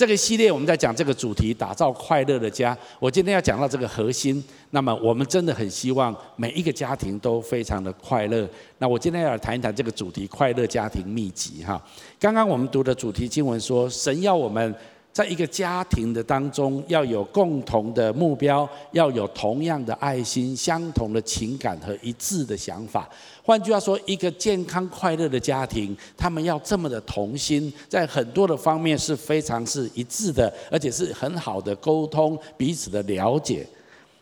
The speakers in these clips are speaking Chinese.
这个系列我们在讲这个主题，打造快乐的家。我今天要讲到这个核心，那么我们真的很希望每一个家庭都非常的快乐。那我今天要来谈一谈这个主题——快乐家庭秘籍。哈，刚刚我们读的主题经文说，神要我们。在一个家庭的当中，要有共同的目标，要有同样的爱心、相同的情感和一致的想法。换句话说，一个健康快乐的家庭，他们要这么的同心，在很多的方面是非常是一致的，而且是很好的沟通、彼此的了解。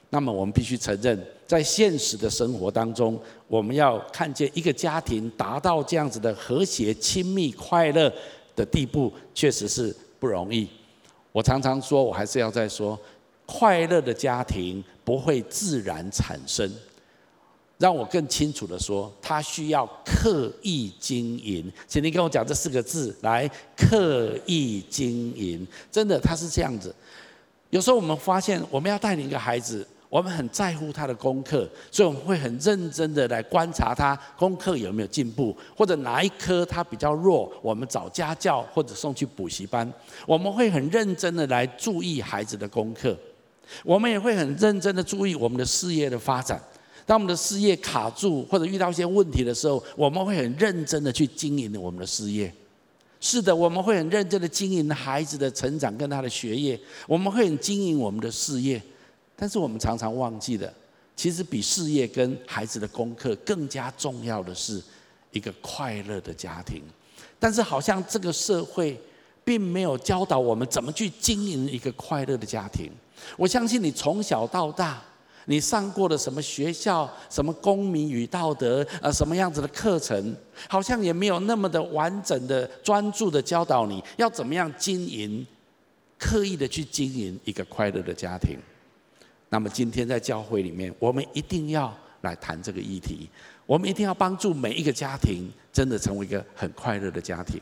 那么，我们必须承认，在现实的生活当中，我们要看见一个家庭达到这样子的和谐、亲密、快乐的地步，确实是不容易。我常常说，我还是要再说，快乐的家庭不会自然产生。让我更清楚的说，它需要刻意经营。请您跟我讲这四个字，来，刻意经营。真的，它是这样子。有时候我们发现，我们要带领一个孩子。我们很在乎他的功课，所以我们会很认真的来观察他功课有没有进步，或者哪一科他比较弱，我们找家教或者送去补习班。我们会很认真的来注意孩子的功课，我们也会很认真的注意我们的事业的发展。当我们的事业卡住或者遇到一些问题的时候，我们会很认真的去经营我们的事业。是的，我们会很认真的经营孩子的成长跟他的学业，我们会很经营我们的事业。但是我们常常忘记了，其实比事业跟孩子的功课更加重要的是一个快乐的家庭。但是好像这个社会并没有教导我们怎么去经营一个快乐的家庭。我相信你从小到大，你上过的什么学校、什么公民与道德、呃什么样子的课程，好像也没有那么的完整的、专注的教导你要怎么样经营、刻意的去经营一个快乐的家庭。那么今天在教会里面，我们一定要来谈这个议题。我们一定要帮助每一个家庭，真的成为一个很快乐的家庭。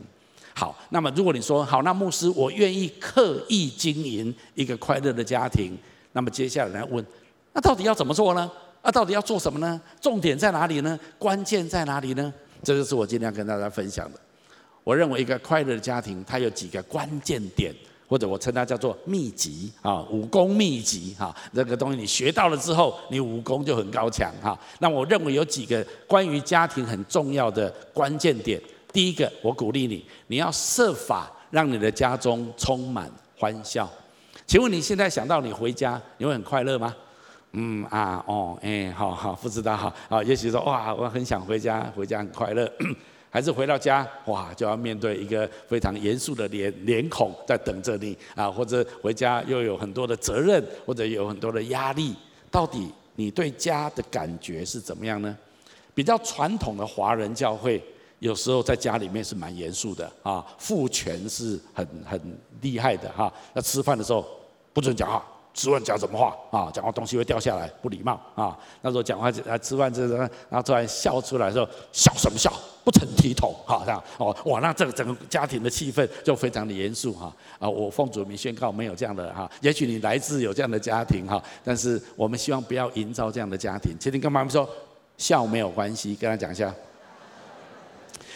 好，那么如果你说好，那牧师，我愿意刻意经营一个快乐的家庭。那么接下来来问，那到底要怎么做呢？那到底要做什么呢？重点在哪里呢？关键在哪里呢？这就是我今天要跟大家分享的。我认为一个快乐的家庭，它有几个关键点。或者我称它叫做秘籍啊，武功秘籍哈，这个东西你学到了之后，你武功就很高强哈。那我认为有几个关于家庭很重要的关键点。第一个，我鼓励你，你要设法让你的家中充满欢笑。请问你现在想到你回家，你会很快乐吗？嗯啊哦哎，好好不知道哈啊，也许说哇，我很想回家，回家很快乐。还是回到家，哇，就要面对一个非常严肃的脸脸孔在等着你啊，或者回家又有很多的责任，或者有很多的压力。到底你对家的感觉是怎么样呢？比较传统的华人教会，有时候在家里面是蛮严肃的啊，父权是很很厉害的哈。那吃饭的时候不准讲话。吃饭讲什么话啊？讲话东西会掉下来，不礼貌啊！那时候讲话啊，吃饭这然后突然笑出来的时候，笑什么笑？不成体统，哈，这样哦，哇，那这个整个家庭的气氛就非常的严肃哈啊！我奉主名宣告，没有这样的哈。也许你来自有这样的家庭哈，但是我们希望不要营造这样的家庭。其实你跟妈妈说，笑没有关系，跟他讲一下。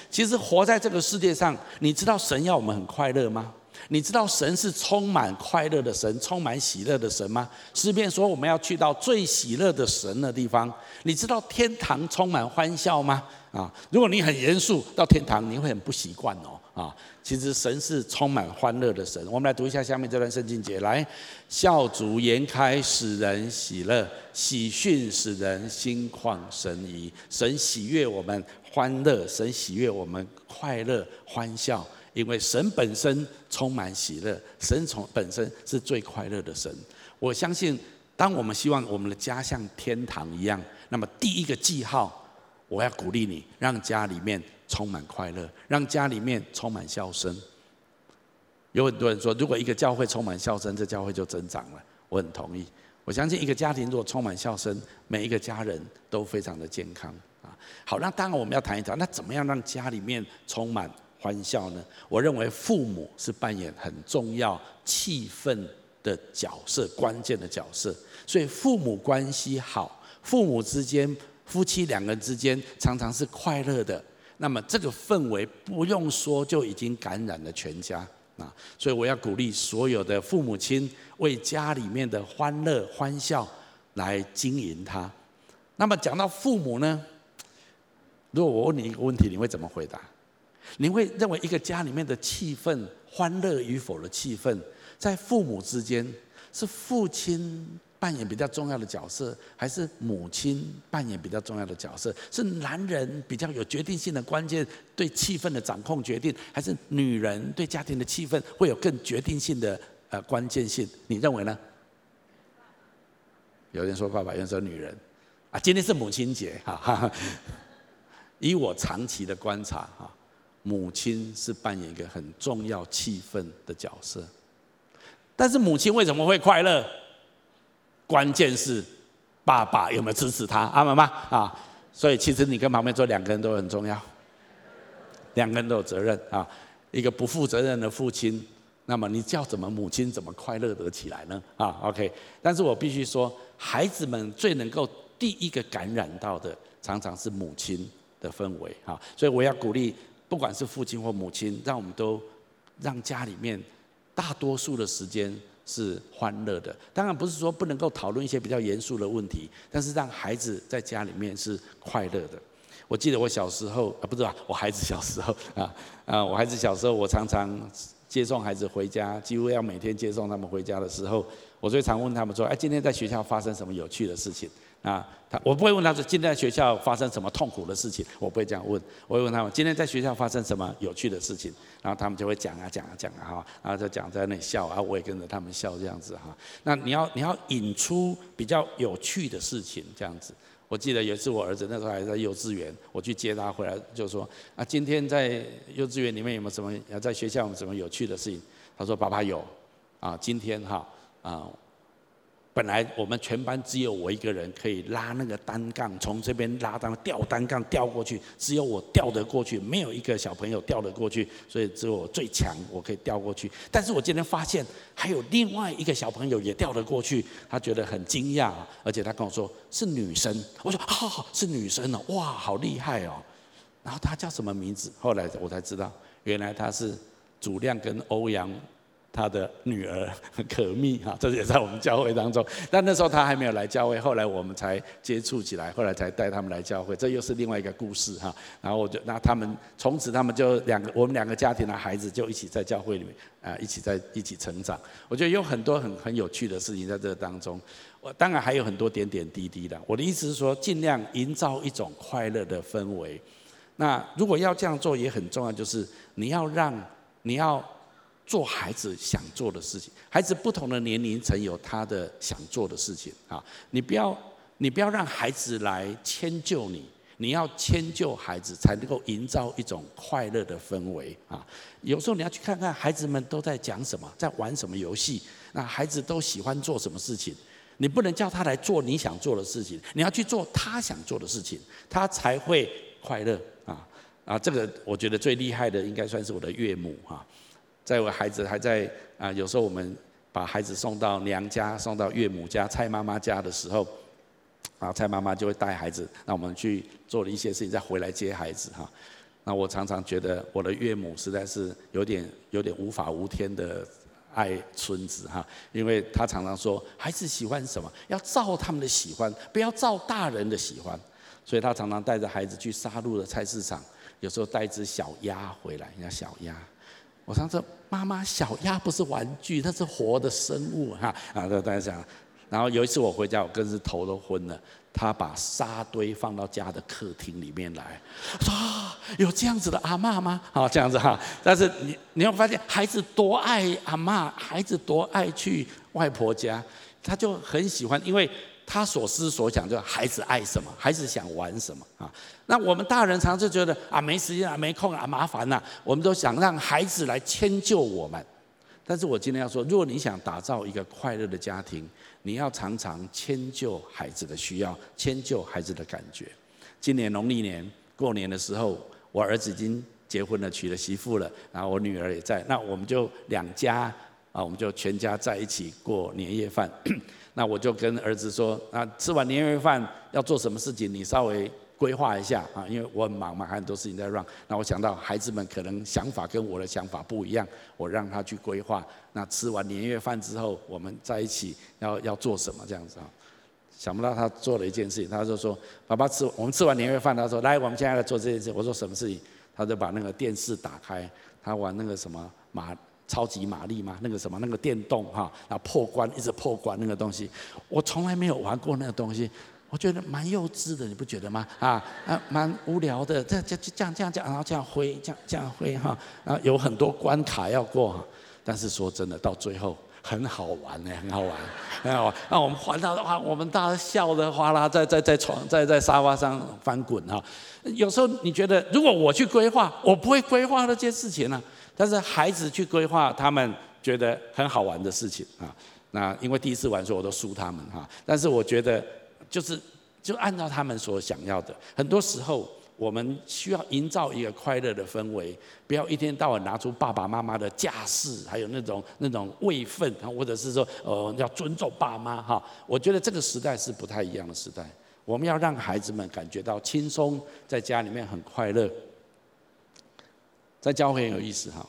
其实活在这个世界上，你知道神要我们很快乐吗？你知道神是充满快乐的神，充满喜乐的神吗？诗篇说我们要去到最喜乐的神的地方。你知道天堂充满欢笑吗？啊，如果你很严肃到天堂，你会很不习惯哦。啊，其实神是充满欢乐的神。我们来读一下下面这段圣经节：来，笑逐颜开，使人喜乐；喜讯使人心旷神怡。神喜悦我们欢乐，神喜悦我们快乐欢笑。因为神本身充满喜乐，神从本身是最快乐的神。我相信，当我们希望我们的家像天堂一样，那么第一个记号，我要鼓励你，让家里面充满快乐，让家里面充满笑声。有很多人说，如果一个教会充满笑声，这教会就增长了。我很同意。我相信，一个家庭如果充满笑声，每一个家人都非常的健康啊。好，那当然我们要谈一谈，那怎么样让家里面充满？欢笑呢？我认为父母是扮演很重要气氛的角色，关键的角色。所以父母关系好，父母之间、夫妻两个人之间常常是快乐的。那么这个氛围不用说就已经感染了全家啊。所以我要鼓励所有的父母亲为家里面的欢乐欢笑来经营它。那么讲到父母呢，如果我问你一个问题，你会怎么回答？你会认为一个家里面的气氛，欢乐与否的气氛，在父母之间是父亲扮演比较重要的角色，还是母亲扮演比较重要的角色？是男人比较有决定性的关键，对气氛的掌控决定，还是女人对家庭的气氛会有更决定性的呃关键性？你认为呢？有人说爸爸，有人说女人。啊，今天是母亲节，哈哈。以我长期的观察，哈。母亲是扮演一个很重要气氛的角色，但是母亲为什么会快乐？关键是爸爸有没有支持他，阿妈妈啊？所以其实你跟旁边坐，两个人都很重要，两个人都有责任啊。一个不负责任的父亲，那么你叫怎么母亲怎么快乐得起来呢？啊，OK。但是我必须说，孩子们最能够第一个感染到的，常常是母亲的氛围啊。所以我要鼓励。不管是父亲或母亲，让我们都让家里面大多数的时间是欢乐的。当然不是说不能够讨论一些比较严肃的问题，但是让孩子在家里面是快乐的。我记得我小时候啊，不是吧？我孩子小时候啊啊，我孩子小时候，我常常接送孩子回家，几乎要每天接送他们回家的时候，我最常问他们说：“哎，今天在学校发生什么有趣的事情？”啊，他我不会问他说，今天在学校发生什么痛苦的事情，我不会这样问，我会问他们今天在学校发生什么有趣的事情，然后他们就会讲啊讲啊讲啊哈，然后就讲在那里笑啊，我也跟着他们笑这样子哈。那你要你要引出比较有趣的事情这样子。我记得有一次我儿子那时候还在幼稚园，我去接他回来就说啊，今天在幼稚园里面有没有什么要在学校有没有什么有趣的事情？他说爸爸有，啊今天哈啊。本来我们全班只有我一个人可以拉那个单杠，从这边拉单吊单杠吊过去，只有我吊得过去，没有一个小朋友吊得过去，所以只有我最强，我可以吊过去。但是我今天发现还有另外一个小朋友也吊得过去，他觉得很惊讶，而且他跟我说是女生，我说啊是女生哦，哇好厉害哦，然后他叫什么名字？后来我才知道，原来他是祖亮跟欧阳。他的女儿可蜜哈，这也在我们教会当中。但那时候他还没有来教会，后来我们才接触起来，后来才带他们来教会。这又是另外一个故事哈。然后我就那他们从此他们就两个，我们两个家庭的孩子就一起在教会里面啊，一起在一起成长。我觉得有很多很很有趣的事情在这当中。我当然还有很多点点滴滴的。我的意思是说，尽量营造一种快乐的氛围。那如果要这样做，也很重要，就是你要让你要。做孩子想做的事情，孩子不同的年龄层有他的想做的事情啊。你不要，你不要让孩子来迁就你，你要迁就孩子，才能够营造一种快乐的氛围啊。有时候你要去看看孩子们都在讲什么，在玩什么游戏，那孩子都喜欢做什么事情。你不能叫他来做你想做的事情，你要去做他想做的事情，他才会快乐啊啊！这个我觉得最厉害的应该算是我的岳母哈。在我孩子还在啊，有时候我们把孩子送到娘家、送到岳母家、蔡妈妈家的时候，啊，蔡妈妈就会带孩子，那我们去做了一些事情，再回来接孩子哈。那我常常觉得我的岳母实在是有点有点无法无天的爱孙子哈，因为她常常说孩子喜欢什么，要照他们的喜欢，不要照大人的喜欢，所以她常常带着孩子去杀戮的菜市场，有时候带一只小鸭回来，人家小鸭。我上次，妈妈，小鸭不是玩具，它是活的生物哈啊！大家想，然后有一次我回家，我更是头都昏了。他把沙堆放到家的客厅里面来，说，有这样子的阿嬷吗？好，这样子哈。但是你你会发现，孩子多爱阿嬷，孩子多爱去外婆家，他就很喜欢，因为。他所思所想，就孩子爱什么，孩子想玩什么啊？那我们大人常常就觉得啊，没时间啊，没空啊，麻烦呐。我们都想让孩子来迁就我们。但是我今天要说，如果你想打造一个快乐的家庭，你要常常迁就孩子的需要，迁就孩子的感觉。今年农历年过年的时候，我儿子已经结婚了，娶了媳妇了，然后我女儿也在，那我们就两家啊，我们就全家在一起过年夜饭。那我就跟儿子说：“啊，吃完年夜饭要做什么事情？你稍微规划一下啊，因为我很忙嘛，还有很多事情在 run。那我想到孩子们可能想法跟我的想法不一样，我让他去规划。那吃完年夜饭之后，我们在一起要要做什么这样子啊？想不到他做了一件事情，他就说：“爸爸吃，我们吃完年夜饭，他说来，我们现在来做这件事。”我说：“什么事情？”他就把那个电视打开，他玩那个什么马超级玛丽嘛，那个什么那个电动哈，然后破关一直破关那个东西，我从来没有玩过那个东西。我觉得蛮幼稚的，你不觉得吗？啊啊，蛮无聊的，这这这样这样这样，然后这样挥，这样这样挥哈，然后有很多关卡要过，但是说真的，到最后很好玩呢，很好玩，很好玩。那我们玩到的话，我们大家笑得哗啦，在在在床在在沙发上翻滚哈。有时候你觉得，如果我去规划，我不会规划那件事情呢，但是孩子去规划，他们觉得很好玩的事情啊。那因为第一次玩，所以我都输他们哈。但是我觉得。就是就按照他们所想要的，很多时候我们需要营造一个快乐的氛围，不要一天到晚拿出爸爸妈妈的架势，还有那种那种位分，或者是说呃要尊重爸妈哈。我觉得这个时代是不太一样的时代，我们要让孩子们感觉到轻松，在家里面很快乐，在教会很有意思哈。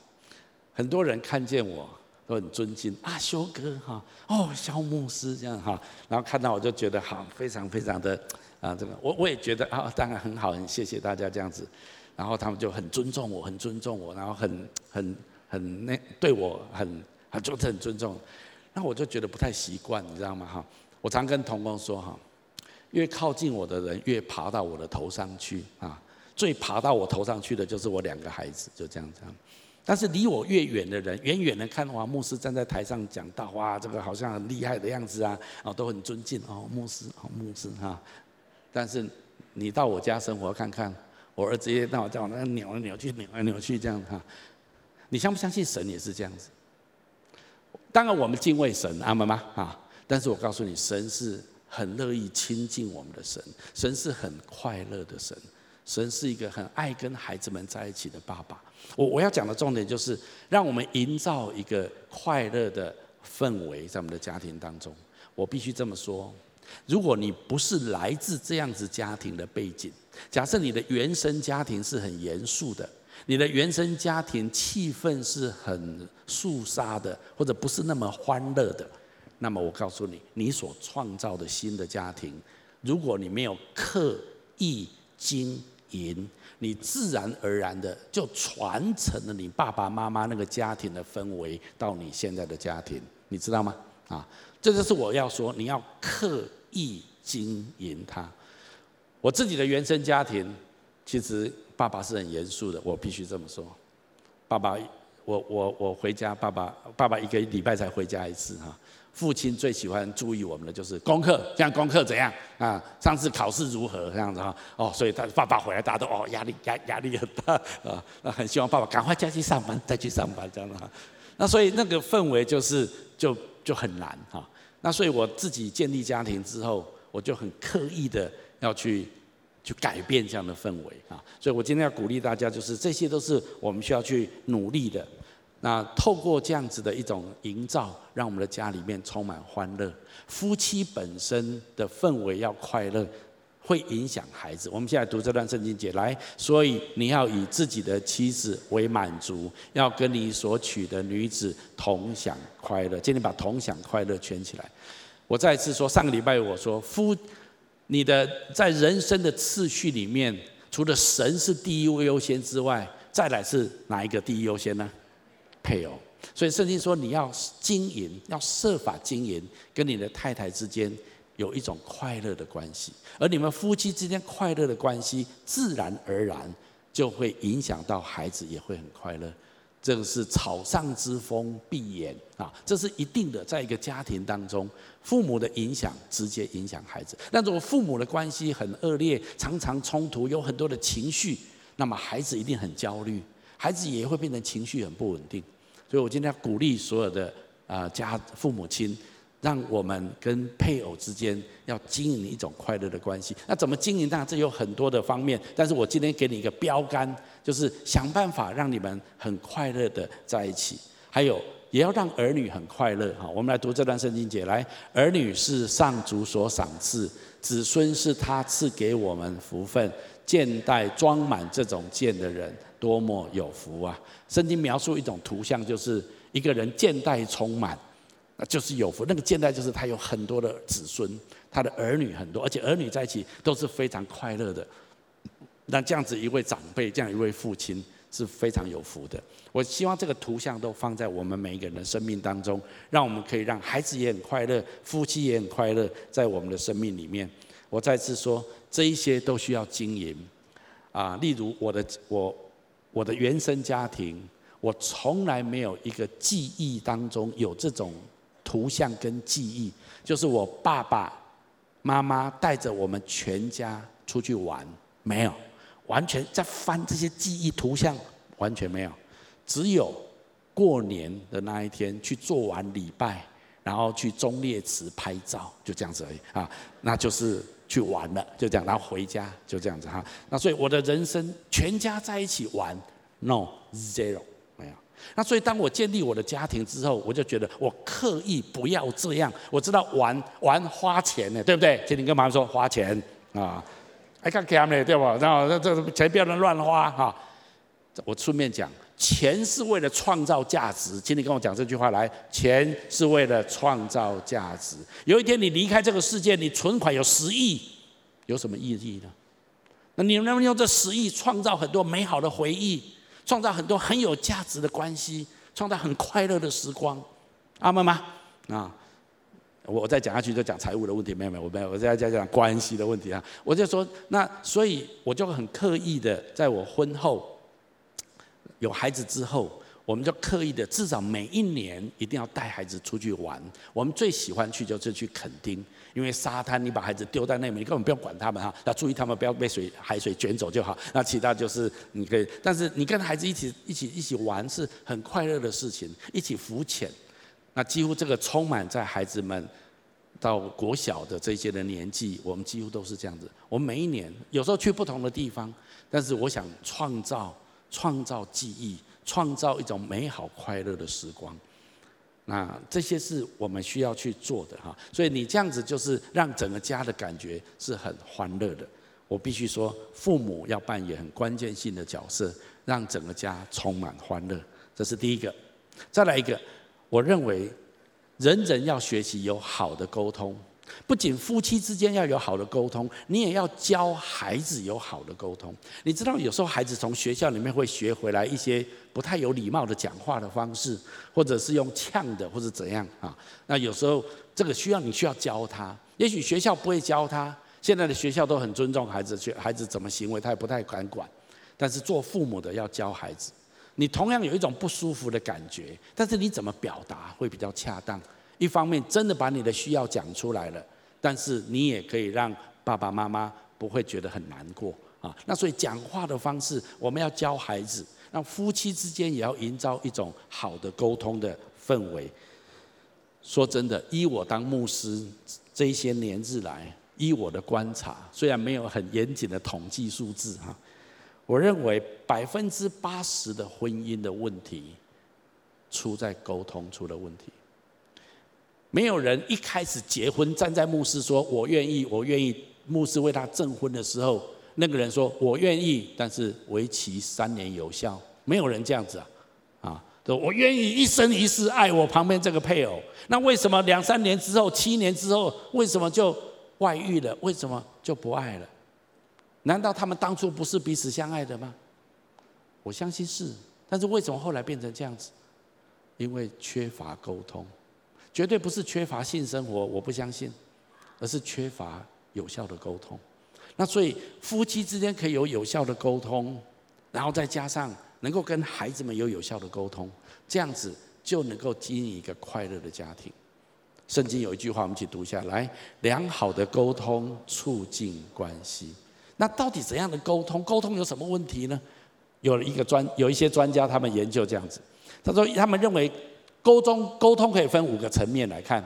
很多人看见我。都很尊敬啊，修哥哈，哦，萧牧师这样哈，然后看到我就觉得好，非常非常的啊，这个我我也觉得啊，当然很好，很谢谢大家这样子，然后他们就很尊重我，很尊重我，然后很很很那对我很很就是很尊重，那我就觉得不太习惯，你知道吗哈？我常跟童工说哈，越靠近我的人越爬到我的头上去啊，最爬到我头上去的就是我两个孩子，就这样这样。但是离我越远的人，远远的看哇，牧师站在台上讲道，哇，这个好像很厉害的样子啊，哦，都很尊敬哦，牧师，哦，牧师哈。但是你到我家生活看看，我儿子也到晚叫我那扭来扭去，扭来扭去这样哈。你相不相信神也是这样子？当然我们敬畏神，阿门吗？啊，但是我告诉你，神是很乐意亲近我们的神，神是很快乐的神。神是一个很爱跟孩子们在一起的爸爸。我我要讲的重点就是，让我们营造一个快乐的氛围在我们的家庭当中。我必须这么说，如果你不是来自这样子家庭的背景，假设你的原生家庭是很严肃的，你的原生家庭气氛是很肃杀的，或者不是那么欢乐的，那么我告诉你，你所创造的新的家庭，如果你没有刻意经赢，你自然而然的就传承了你爸爸妈妈那个家庭的氛围到你现在的家庭，你知道吗？啊，这就是我要说，你要刻意经营它。我自己的原生家庭，其实爸爸是很严肃的，我必须这么说。爸爸，我我我回家，爸爸爸爸一个礼拜才回家一次哈。父亲最喜欢注意我们的就是功课，这样功课怎样啊？上次考试如何这样子哈？哦，所以他爸爸回来，大家都哦压力压压力很大 啊，那很希望爸爸赶快再去上班，再去上班这样的哈。那所以那个氛围就是就就很难哈。那所以我自己建立家庭之后，我就很刻意的要去去改变这样的氛围啊。所以我今天要鼓励大家，就是这些都是我们需要去努力的。那透过这样子的一种营造，让我们的家里面充满欢乐。夫妻本身的氛围要快乐，会影响孩子。我们现在读这段圣经节，来，所以你要以自己的妻子为满足，要跟你所娶的女子同享快乐。今天把同享快乐圈起来。我再一次说，上个礼拜我说，夫，你的在人生的次序里面，除了神是第一位优先之外，再来是哪一个第一优先呢？配偶，所以圣经说你要经营，要设法经营，跟你的太太之间有一种快乐的关系，而你们夫妻之间快乐的关系，自然而然就会影响到孩子，也会很快乐。这个是草上之风必偃啊，这是一定的。在一个家庭当中，父母的影响直接影响孩子。那如果父母的关系很恶劣，常常冲突，有很多的情绪，那么孩子一定很焦虑。孩子也会变成情绪很不稳定，所以我今天要鼓励所有的啊家父母亲，让我们跟配偶之间要经营一种快乐的关系。那怎么经营？当然这有很多的方面，但是我今天给你一个标杆，就是想办法让你们很快乐的在一起。还有也要让儿女很快乐。哈，我们来读这段圣经节，来，儿女是上主所赏赐，子孙是他赐给我们福分。箭袋装满这种箭的人，多么有福啊！圣经描述一种图像，就是一个人箭袋充满，那就是有福。那个箭袋就是他有很多的子孙，他的儿女很多，而且儿女在一起都是非常快乐的。那这样子一位长辈，这样一位父亲是非常有福的。我希望这个图像都放在我们每一个人的生命当中，让我们可以让孩子也很快乐，夫妻也很快乐，在我们的生命里面。我再次说，这一些都需要经营啊。例如我的我我的原生家庭，我从来没有一个记忆当中有这种图像跟记忆，就是我爸爸妈妈带着我们全家出去玩，没有，完全在翻这些记忆图像，完全没有，只有过年的那一天去做完礼拜，然后去忠烈祠拍照，就这样子而已啊，那就是。去玩了，就这样，然后回家就这样子哈。那所以我的人生全家在一起玩，no zero 没有。那所以当我建立我的家庭之后，我就觉得我刻意不要这样。我知道玩玩花钱呢，对不对？请你跟妈妈说花钱啊，还看 cam 呢，对吧？然后这这钱不要乱花哈。我顺便讲。钱是为了创造价值，请你跟我讲这句话来。钱是为了创造价值。有一天你离开这个世界，你存款有十亿，有什么意义呢？那你能不能用这十亿创造很多美好的回忆，创造很多很有价值的关系，创造很快乐的时光？阿们吗？啊，我再讲下去就讲财务的问题，没有没有，我没有，我再讲讲关系的问题啊。我就说，那所以我就很刻意的，在我婚后。有孩子之后，我们就刻意的，至少每一年一定要带孩子出去玩。我们最喜欢去就是去垦丁，因为沙滩，你把孩子丢在那边，你根本不用管他们哈，要注意他们不要被水海水卷走就好。那其他就是你可以，但是你跟孩子一起一起一起玩是很快乐的事情，一起浮潜。那几乎这个充满在孩子们到国小的这些的年纪，我们几乎都是这样子。我们每一年有时候去不同的地方，但是我想创造。创造记忆，创造一种美好快乐的时光，那这些是我们需要去做的哈。所以你这样子就是让整个家的感觉是很欢乐的。我必须说，父母要扮演很关键性的角色，让整个家充满欢乐。这是第一个。再来一个，我认为人人要学习有好的沟通。不仅夫妻之间要有好的沟通，你也要教孩子有好的沟通。你知道，有时候孩子从学校里面会学回来一些不太有礼貌的讲话的方式，或者是用呛的，或者怎样啊？那有时候这个需要你需要教他。也许学校不会教他，现在的学校都很尊重孩子，学孩子怎么行为他也不太敢管。但是做父母的要教孩子，你同样有一种不舒服的感觉，但是你怎么表达会比较恰当？一方面真的把你的需要讲出来了，但是你也可以让爸爸妈妈不会觉得很难过啊。那所以讲话的方式，我们要教孩子，让夫妻之间也要营造一种好的沟通的氛围。说真的，依我当牧师这些年日来，依我的观察，虽然没有很严谨的统计数字哈，我认为百分之八十的婚姻的问题出在沟通出了问题。没有人一开始结婚站在牧师说“我愿意，我愿意”，牧师为他证婚的时候，那个人说“我愿意”，但是为期三年有效。没有人这样子啊，啊，说我愿意一生一世爱我旁边这个配偶。那为什么两三年之后、七年之后，为什么就外遇了？为什么就不爱了？难道他们当初不是彼此相爱的吗？我相信是，但是为什么后来变成这样子？因为缺乏沟通。绝对不是缺乏性生活，我不相信，而是缺乏有效的沟通。那所以夫妻之间可以有有效的沟通，然后再加上能够跟孩子们有有效的沟通，这样子就能够经营一个快乐的家庭。圣经有一句话，我们一起读下来：良好的沟通促进关系。那到底怎样的沟通？沟通有什么问题呢？有一个专有一些专家，他们研究这样子，他说他们认为。沟通沟通可以分五个层面来看，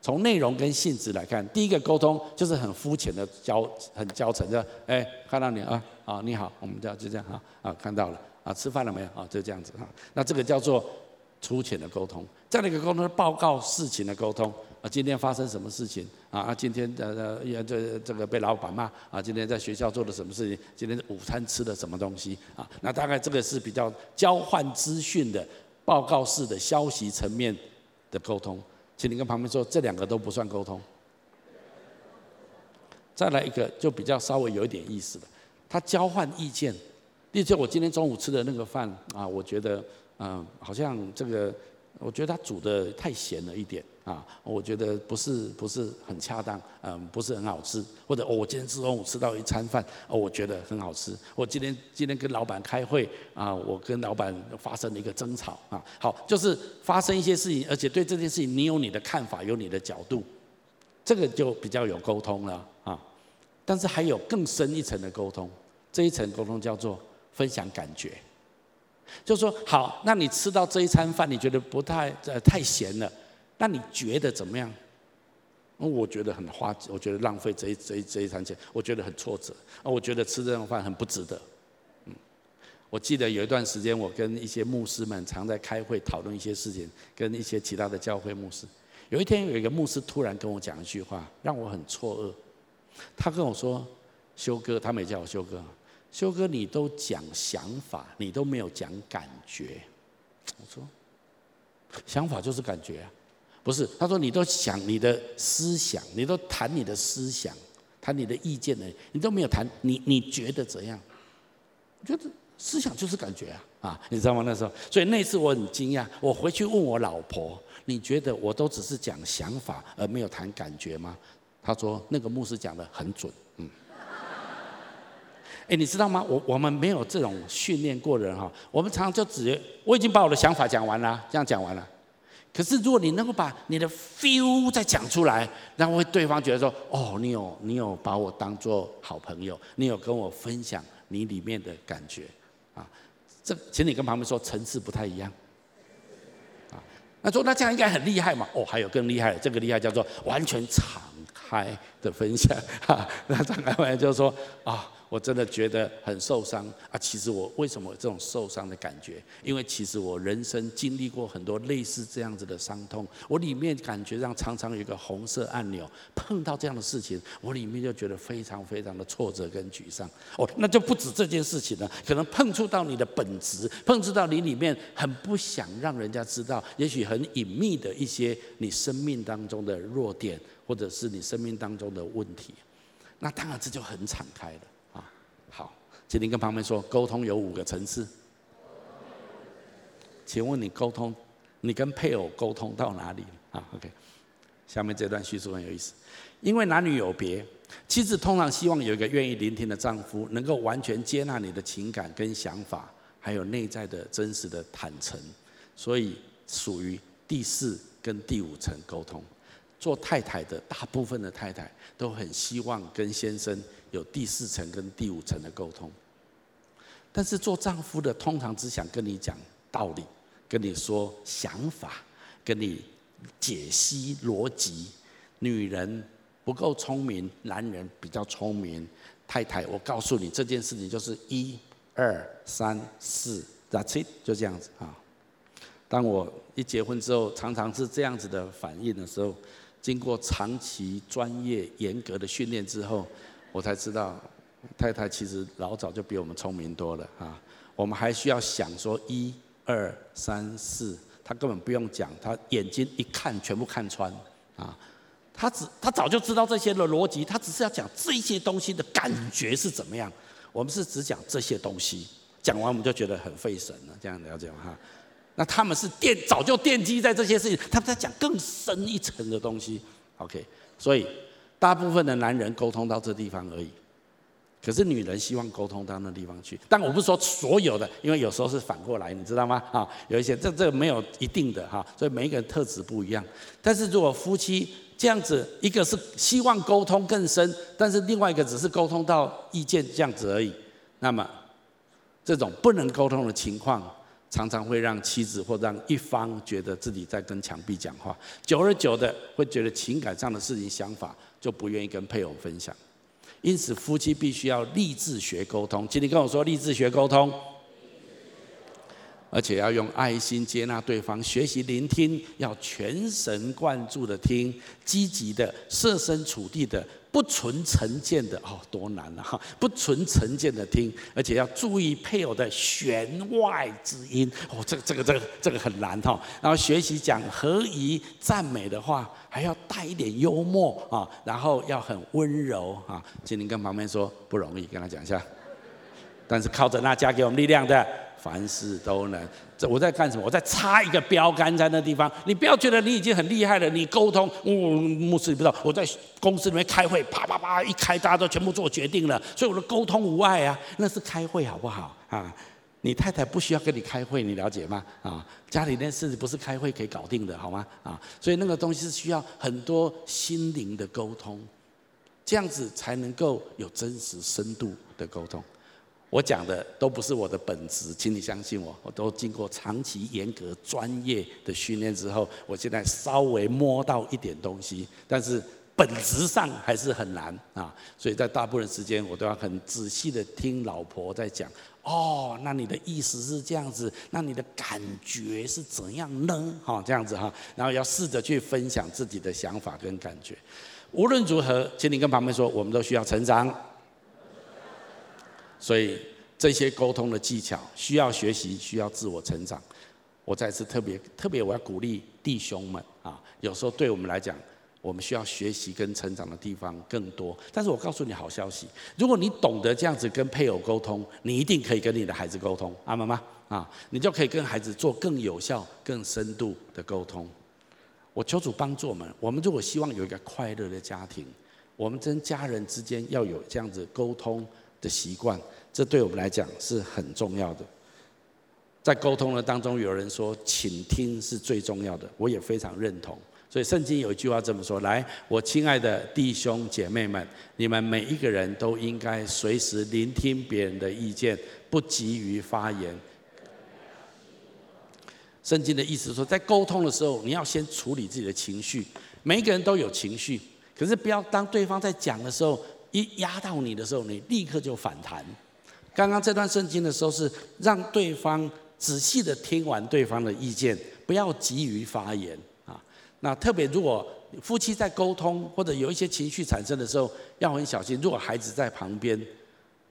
从内容跟性质来看，第一个沟通就是很肤浅的交很交层，就哎看到你啊啊、你好，我们这样就这样哈啊看到了啊吃饭了没有啊就这样子哈，那这个叫做粗浅的沟通。这样的一个沟通是报告事情的沟通啊，今天发生什么事情啊？啊，今天的呃这这个被老板骂啊，今天在学校做了什么事情？今天午餐吃了什么东西啊？那大概这个是比较交换资讯的报告式的消息层面的沟通。请你跟旁边说，这两个都不算沟通。再来一个就比较稍微有一点意思的，他交换意见。例如我今天中午吃的那个饭啊，我觉得嗯好像这个，我觉得他煮的太咸了一点啊，我觉得不是不是很恰当，嗯不是很好吃。或者我今天中午吃到一餐饭，哦我觉得很好吃。我今天今天跟老板开会啊，我跟老板发生了一个争吵啊，好就是发生一些事情，而且对这件事情你有你的看法，有你的角度，这个就比较有沟通了啊。但是还有更深一层的沟通，这一层沟通叫做分享感觉，就说，好，那你吃到这一餐饭，你觉得不太呃太咸了，那你觉得怎么样？我觉得很花，我觉得浪费这一这一这一餐钱，我觉得很挫折，啊，我觉得吃这种饭很不值得。嗯，我记得有一段时间，我跟一些牧师们常在开会讨论一些事情，跟一些其他的教会牧师。有一天，有一个牧师突然跟我讲一句话，让我很错愕。他跟我说：“修哥，他没叫我修哥。修哥，你都讲想法，你都没有讲感觉。”我说：“想法就是感觉啊，不是？”他说：“你都想你的思想，你都谈你的思想，谈你的意见呢，你都没有谈你你觉得怎样？我觉得思想就是感觉啊啊，你知道吗？那时候，所以那次我很惊讶。我回去问我老婆：你觉得我都只是讲想法而没有谈感觉吗？”他说：“那个牧师讲得很准，嗯。哎，你知道吗？我我们没有这种训练过的人哈，我们常常就只我已经把我的想法讲完了，这样讲完了。可是如果你能够把你的 feel 再讲出来，然后会对方觉得说：哦，你有你有把我当做好朋友，你有跟我分享你里面的感觉啊。这，请你跟旁边说层次不太一样啊。那说那这样应该很厉害嘛？哦，还有更厉害的，这个厉害叫做完全敞开的分享，哈，那敞开完就说啊。我真的觉得很受伤啊！其实我为什么有这种受伤的感觉？因为其实我人生经历过很多类似这样子的伤痛，我里面感觉上常常有一个红色按钮，碰到这样的事情，我里面就觉得非常非常的挫折跟沮丧。哦，那就不止这件事情了，可能碰触到你的本质，碰触到你里面很不想让人家知道，也许很隐秘的一些你生命当中的弱点，或者是你生命当中的问题，那当然这就很敞开了。请您跟旁边说，沟通有五个层次。请问你沟通，你跟配偶沟通到哪里？啊，OK。下面这段叙述很有意思。因为男女有别，妻子通常希望有一个愿意聆听的丈夫，能够完全接纳你的情感跟想法，还有内在的真实的坦诚，所以属于第四跟第五层沟通。做太太的，大部分的太太都很希望跟先生有第四层跟第五层的沟通，但是做丈夫的通常只想跟你讲道理，跟你说想法，跟你解析逻辑。女人不够聪明，男人比较聪明。太太，我告诉你这件事情就是一、二、三、四，That's it，就这样子啊。当我一结婚之后，常常是这样子的反应的时候。经过长期专业严格的训练之后，我才知道太太其实老早就比我们聪明多了啊。我们还需要想说一二三四，他根本不用讲，他眼睛一看全部看穿啊。他只他早就知道这些的逻辑，他只是要讲这些东西的感觉是怎么样。我们是只讲这些东西，讲完我们就觉得很费神了，这样了解吗？哈。那他们是奠早就奠基在这些事情，他们在讲更深一层的东西。OK，所以大部分的男人沟通到这地方而已，可是女人希望沟通到那地方去。但我不是说所有的，因为有时候是反过来，你知道吗？啊，有一些这这没有一定的哈，所以每一个人特质不一样。但是如果夫妻这样子，一个是希望沟通更深，但是另外一个只是沟通到意见这样子而已，那么这种不能沟通的情况。常常会让妻子或让一方觉得自己在跟墙壁讲话，久而久的会觉得情感上的事情、想法就不愿意跟配偶分享。因此，夫妻必须要立志学沟通。请你跟我说，立志学沟通。而且要用爱心接纳对方，学习聆听，要全神贯注的听，积极的设身处地的，不存成见的哦，多难啊！哈，不存成见的听，而且要注意配偶的弦外之音哦，这个这个这个这个很难哈。然后学习讲合宜赞美的话，还要带一点幽默啊，然后要很温柔啊。请您跟旁边说不容易，跟他讲一下。但是靠着那加给我们力量的。凡事都能。这我在干什么？我在插一个标杆在那地方。你不要觉得你已经很厉害了，你沟通，嗯，牧师你不知道，我在公司里面开会，啪啪啪一开，大家都全部做决定了，所以我的沟通无碍啊。那是开会好不好啊？你太太不需要跟你开会，你了解吗？啊，家里那事不是开会可以搞定的，好吗？啊，所以那个东西是需要很多心灵的沟通，这样子才能够有真实深度的沟通。我讲的都不是我的本职，请你相信我，我都经过长期严格专业的训练之后，我现在稍微摸到一点东西，但是本质上还是很难啊。所以在大部分时间，我都要很仔细的听老婆在讲。哦，那你的意思是这样子，那你的感觉是怎样呢？哈，这样子哈，然后要试着去分享自己的想法跟感觉。无论如何，请你跟旁边说，我们都需要成长。所以这些沟通的技巧需要学习，需要自我成长。我再次特别特别，我要鼓励弟兄们啊，有时候对我们来讲，我们需要学习跟成长的地方更多。但是我告诉你好消息，如果你懂得这样子跟配偶沟通，你一定可以跟你的孩子沟通，阿妈妈？啊，你就可以跟孩子做更有效、更深度的沟通。我求主帮助我们，我们如果希望有一个快乐的家庭，我们跟家人之间要有这样子沟通的习惯，这对我们来讲是很重要的。在沟通的当中，有人说倾听是最重要的，我也非常认同。所以圣经有一句话这么说：“来，我亲爱的弟兄姐妹们，你们每一个人都应该随时聆听别人的意见，不急于发言。”圣经的意思是说，在沟通的时候，你要先处理自己的情绪。每一个人都有情绪，可是不要当对方在讲的时候。一压到你的时候，你立刻就反弹。刚刚这段圣经的时候是让对方仔细的听完对方的意见，不要急于发言啊。那特别如果夫妻在沟通或者有一些情绪产生的时候，要很小心。如果孩子在旁边，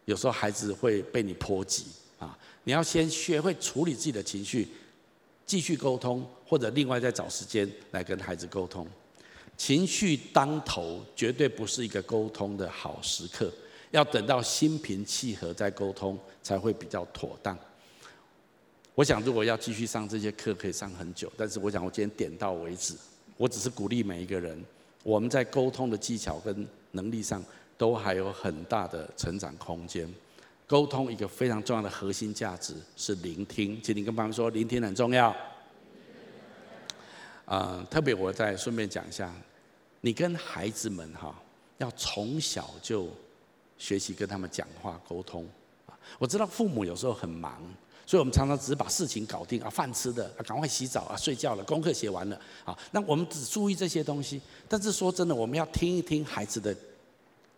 有时候孩子会被你波及啊。你要先学会处理自己的情绪，继续沟通，或者另外再找时间来跟孩子沟通。情绪当头，绝对不是一个沟通的好时刻。要等到心平气和再沟通，才会比较妥当。我想，如果要继续上这些课，可以上很久。但是，我想我今天点到为止。我只是鼓励每一个人，我们在沟通的技巧跟能力上，都还有很大的成长空间。沟通一个非常重要的核心价值是聆听，请你跟朋友说，聆听很重要。啊、特别我再顺便讲一下，你跟孩子们哈，要从小就学习跟他们讲话沟通。我知道父母有时候很忙，所以我们常常只把事情搞定啊，饭吃的啊，赶快洗澡啊，睡觉了，功课写完了啊。那我们只注意这些东西，但是说真的，我们要听一听孩子的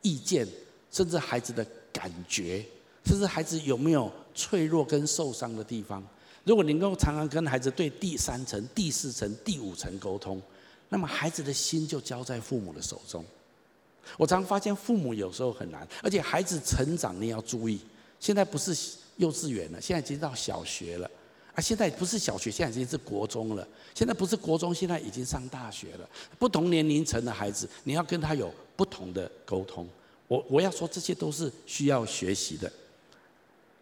意见，甚至孩子的感觉，甚至孩子有没有脆弱跟受伤的地方。如果你能够常常跟孩子对第三层、第四层、第五层沟通，那么孩子的心就交在父母的手中。我常发现父母有时候很难，而且孩子成长你要注意。现在不是幼稚园了，现在已经到小学了啊！现在不是小学，现在已经是国中了。现在不是国中，现在已经上大学了。不同年龄层的孩子，你要跟他有不同的沟通。我我要说，这些都是需要学习的。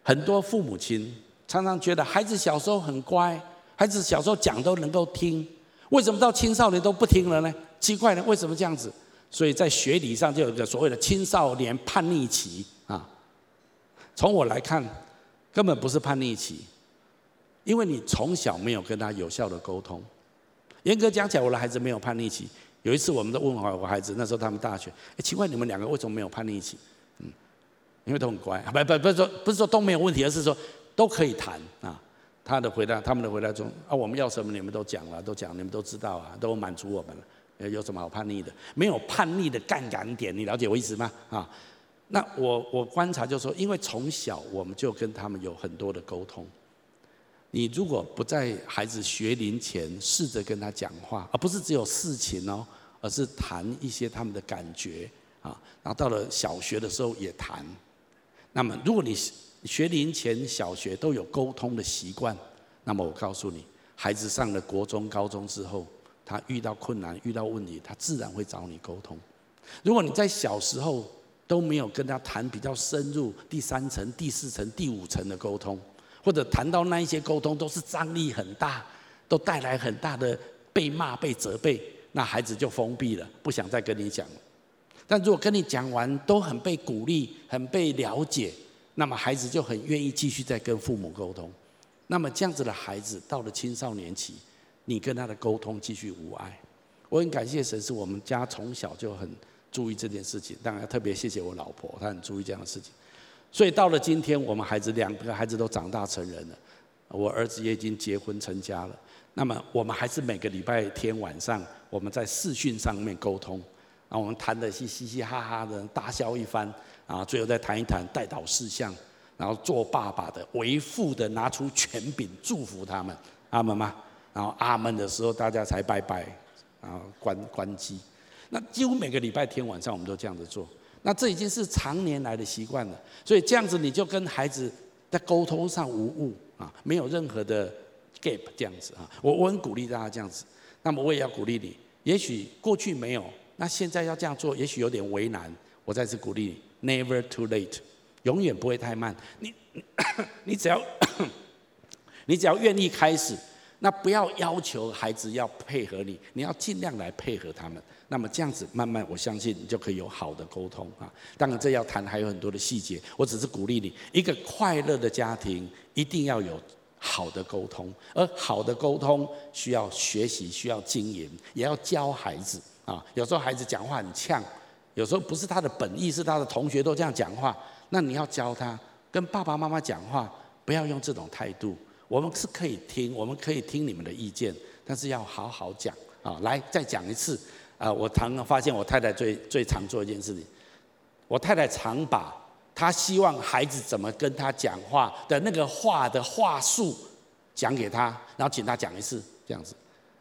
很多父母亲。常常觉得孩子小时候很乖，孩子小时候讲都能够听，为什么到青少年都不听了呢？奇怪呢，为什么这样子？所以在学理上就有一个所谓的青少年叛逆期啊。从我来看，根本不是叛逆期，因为你从小没有跟他有效的沟通。严格讲起来，我的孩子没有叛逆期。有一次，我们都问好我孩子，那时候他们大学，哎，奇怪，你们两个为什么没有叛逆期？嗯，因为都很乖，不不不是说不是说都没有问题，而是说。都可以谈啊，他的回答，他们的回答中啊，我们要什么你们都讲了，都讲，你们都知道啊，都满足我们了，有什么好叛逆的？没有叛逆的杠杆点，你了解我意思吗？啊，那我我观察就是说，因为从小我们就跟他们有很多的沟通，你如果不在孩子学龄前试着跟他讲话，而不是只有事情哦，而是谈一些他们的感觉啊，然后到了小学的时候也谈。那么，如果你学龄前小学都有沟通的习惯，那么我告诉你，孩子上了国中、高中之后，他遇到困难、遇到问题，他自然会找你沟通。如果你在小时候都没有跟他谈比较深入、第三层、第四层、第五层的沟通，或者谈到那一些沟通都是张力很大，都带来很大的被骂、被责备，那孩子就封闭了，不想再跟你讲。但如果跟你讲完都很被鼓励、很被了解，那么孩子就很愿意继续再跟父母沟通。那么这样子的孩子到了青少年期，你跟他的沟通继续无碍。我很感谢神，是我们家从小就很注意这件事情。当然特别谢谢我老婆，她很注意这样的事情。所以到了今天，我们孩子两个孩子都长大成人了，我儿子也已经结婚成家了。那么我们还是每个礼拜天晚上，我们在视讯上面沟通，然后我们谈的是嘻嘻哈哈的，大笑一番，然后最后再谈一谈代祷事项。然后做爸爸的、为父的，拿出权柄祝福他们，阿门吗？然后阿门的时候，大家才拜拜，然后关关机。那几乎每个礼拜天晚上，我们都这样子做。那这已经是常年来的习惯了。所以这样子，你就跟孩子在沟通上无误啊，没有任何的 gap 这样子啊。我我很鼓励大家这样子。那么我也要鼓励你，也许过去没有，那现在要这样做，也许有点为难。我再次鼓励你，never too late。永远不会太慢，你 你只要 你只要愿意开始，那不要要求孩子要配合你，你要尽量来配合他们。那么这样子慢慢，我相信你就可以有好的沟通啊。当然这要谈还有很多的细节，我只是鼓励你，一个快乐的家庭一定要有好的沟通，而好的沟通需要学习，需要经营，也要教孩子啊。有时候孩子讲话很呛，有时候不是他的本意，是他的同学都这样讲话。那你要教他跟爸爸妈妈讲话，不要用这种态度。我们是可以听，我们可以听你们的意见，但是要好好讲啊。来，再讲一次啊！我常常发现我太太最最常做一件事情，我太太常把她希望孩子怎么跟她讲话的那个话的话术讲给他，然后请他讲一次，这样子。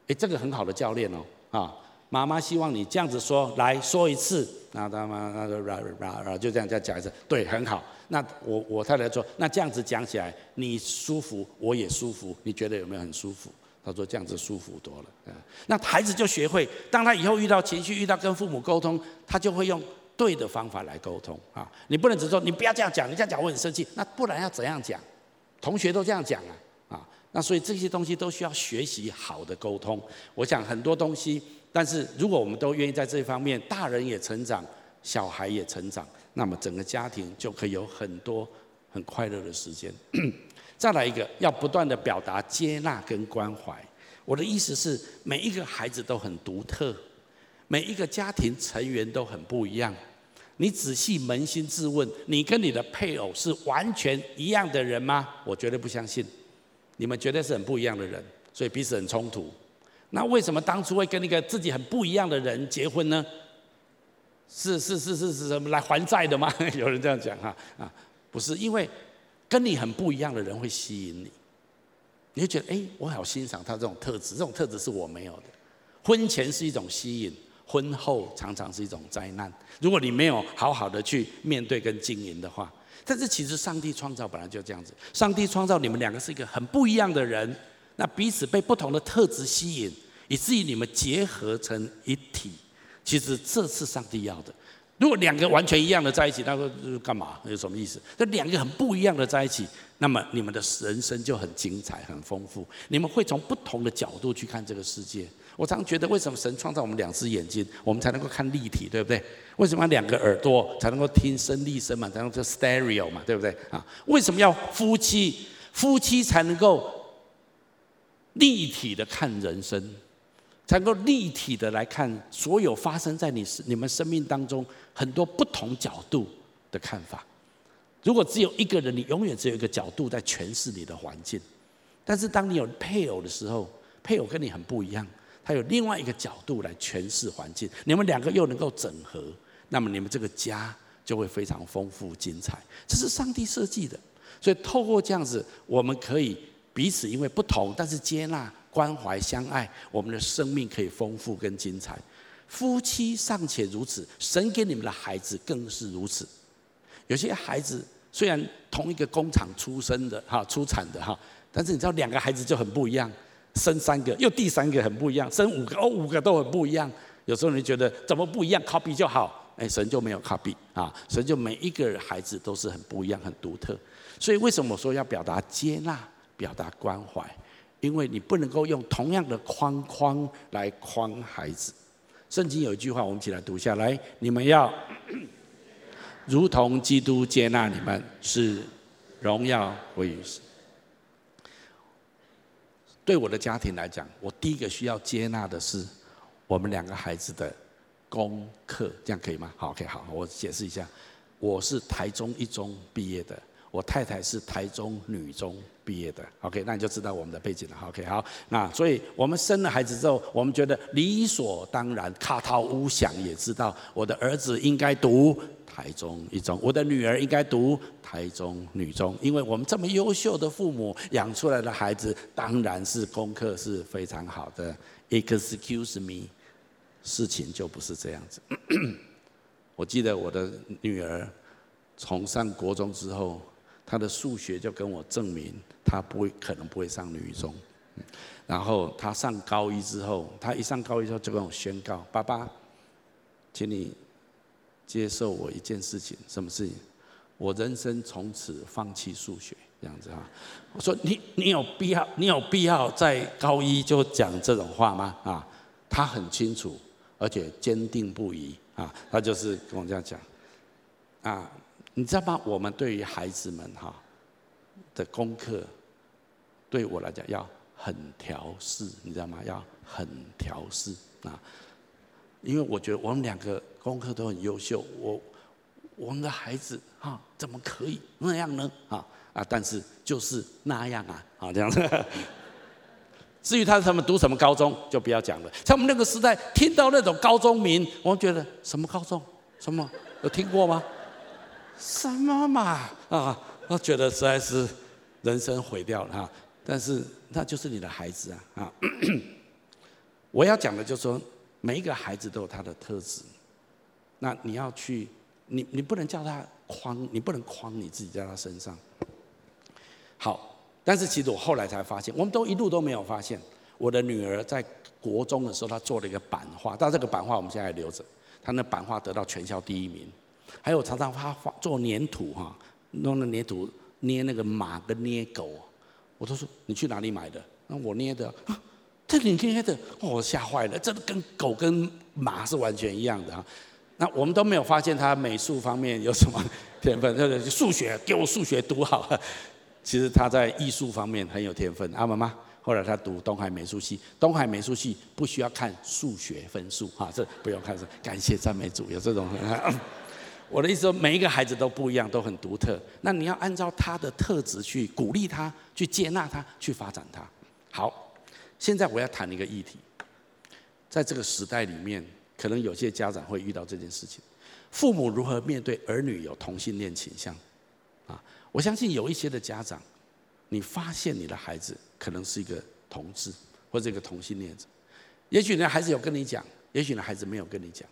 诶，这个很好的教练哦啊！妈妈希望你这样子说，来说一次。那他妈那就啦啦啦，就这样再讲一次，对，很好。那我我太太说，那这样子讲起来，你舒服，我也舒服，你觉得有没有很舒服？他说这样子舒服多了。那孩子就学会，当他以后遇到情绪，遇到跟父母沟通，他就会用对的方法来沟通啊。你不能只说你不要这样讲，你这样讲我很生气。那不然要怎样讲？同学都这样讲啊啊。那所以这些东西都需要学习好的沟通。我想很多东西。但是，如果我们都愿意在这方面，大人也成长，小孩也成长，那么整个家庭就可以有很多很快乐的时间。再来一个，要不断的表达接纳跟关怀。我的意思是，每一个孩子都很独特，每一个家庭成员都很不一样。你仔细扪心自问，你跟你的配偶是完全一样的人吗？我绝对不相信，你们绝对是很不一样的人，所以彼此很冲突。那为什么当初会跟一个自己很不一样的人结婚呢？是是是是是什么来还债的吗？有人这样讲哈啊，不是，因为跟你很不一样的人会吸引你，你会觉得哎，我好欣赏他这种特质，这种特质是我没有的。婚前是一种吸引，婚后常常是一种灾难。如果你没有好好的去面对跟经营的话，但是其实上帝创造本来就这样子，上帝创造你们两个是一个很不一样的人。那彼此被不同的特质吸引，以至于你们结合成一体。其实这是上帝要的。如果两个完全一样的在一起，那会干嘛？有什么意思？这两个很不一样的在一起，那么你们的人生就很精彩、很丰富。你们会从不同的角度去看这个世界。我常觉得，为什么神创造我们两只眼睛，我们才能够看立体，对不对？为什么要两个耳朵才能够听声立声嘛？才能够 stereo 嘛，对不对？啊，为什么要夫妻？夫妻才能够。立体的看人生，才能够立体的来看所有发生在你你们生命当中很多不同角度的看法。如果只有一个人，你永远只有一个角度在诠释你的环境。但是当你有配偶的时候，配偶跟你很不一样，他有另外一个角度来诠释环境，你们两个又能够整合，那么你们这个家就会非常丰富精彩。这是上帝设计的，所以透过这样子，我们可以。彼此因为不同，但是接纳、关怀、相爱，我们的生命可以丰富跟精彩。夫妻尚且如此，神给你们的孩子更是如此。有些孩子虽然同一个工厂出生的哈，出产的哈，但是你知道两个孩子就很不一样，生三个又第三个很不一样，生五个哦五个都很不一样。有时候你觉得怎么不一样，copy 就好，哎，神就没有 copy 啊，神就每一个孩子都是很不一样、很独特。所以为什么我说要表达接纳、表达关怀？因为你不能够用同样的框框来框孩子。圣经有一句话，我们一起来读下来：你们要 如同基督接纳你们，是荣耀归于神。对我的家庭来讲，我第一个需要接纳的是我们两个孩子的功课，这样可以吗？好，OK，好，我解释一下，我是台中一中毕业的。我太太是台中女中毕业的，OK，那你就知道我们的背景了，OK，好，那所以我们生了孩子之后，我们觉得理所当然，卡套乌想也知道，我的儿子应该读台中一中，我的女儿应该读台中女中，因为我们这么优秀的父母养出来的孩子，当然是功课是非常好的。Excuse me，事情就不是这样子。我记得我的女儿从上国中之后。他的数学就跟我证明，他不会可能不会上女中。然后他上高一之后，他一上高一之后就跟我宣告：“爸爸，请你接受我一件事情，什么事情？我人生从此放弃数学，这样子啊。”我说：“你你有必要你有必要在高一就讲这种话吗？”啊，他很清楚，而且坚定不移啊，他就是跟我这样讲啊。你知道吗？我们对于孩子们哈的功课，对我来讲要很调试，你知道吗？要很调试啊，因为我觉得我们两个功课都很优秀，我我们的孩子哈怎么可以那样呢？啊啊！但是就是那样啊，啊这样子。至于他他们读什么高中，就不要讲了。在我们那个时代，听到那种高中名，我们觉得什么高中？什么有听过吗？什么嘛啊！我觉得实在是人生毁掉了哈。但是那就是你的孩子啊啊！我要讲的就是说，每一个孩子都有他的特质。那你要去，你你不能叫他框，你不能框你自己在他身上。好，但是其实我后来才发现，我们都一路都没有发现。我的女儿在国中的时候，她做了一个版画，但这个版画我们现在还留着。她那版画得到全校第一名。还有常常他做粘土哈，弄那粘土捏那个马跟捏狗，我都说你去哪里买的？那我捏的，这你捏的，我吓坏了，这跟狗跟马是完全一样的啊。那我们都没有发现他美术方面有什么天分，就是数学给我数学读好了。其实他在艺术方面很有天分，阿妈妈。后来他读东海美术系，东海美术系不需要看数学分数哈，这不用看，感谢赞美主有这种。我的意思说，每一个孩子都不一样，都很独特。那你要按照他的特质去鼓励他，去接纳他，去发展他。好，现在我要谈一个议题，在这个时代里面，可能有些家长会遇到这件事情：父母如何面对儿女有同性恋倾向？啊，我相信有一些的家长，你发现你的孩子可能是一个同志或者一个同性恋者，也许你的孩子有跟你讲，也许你的孩子没有跟你讲。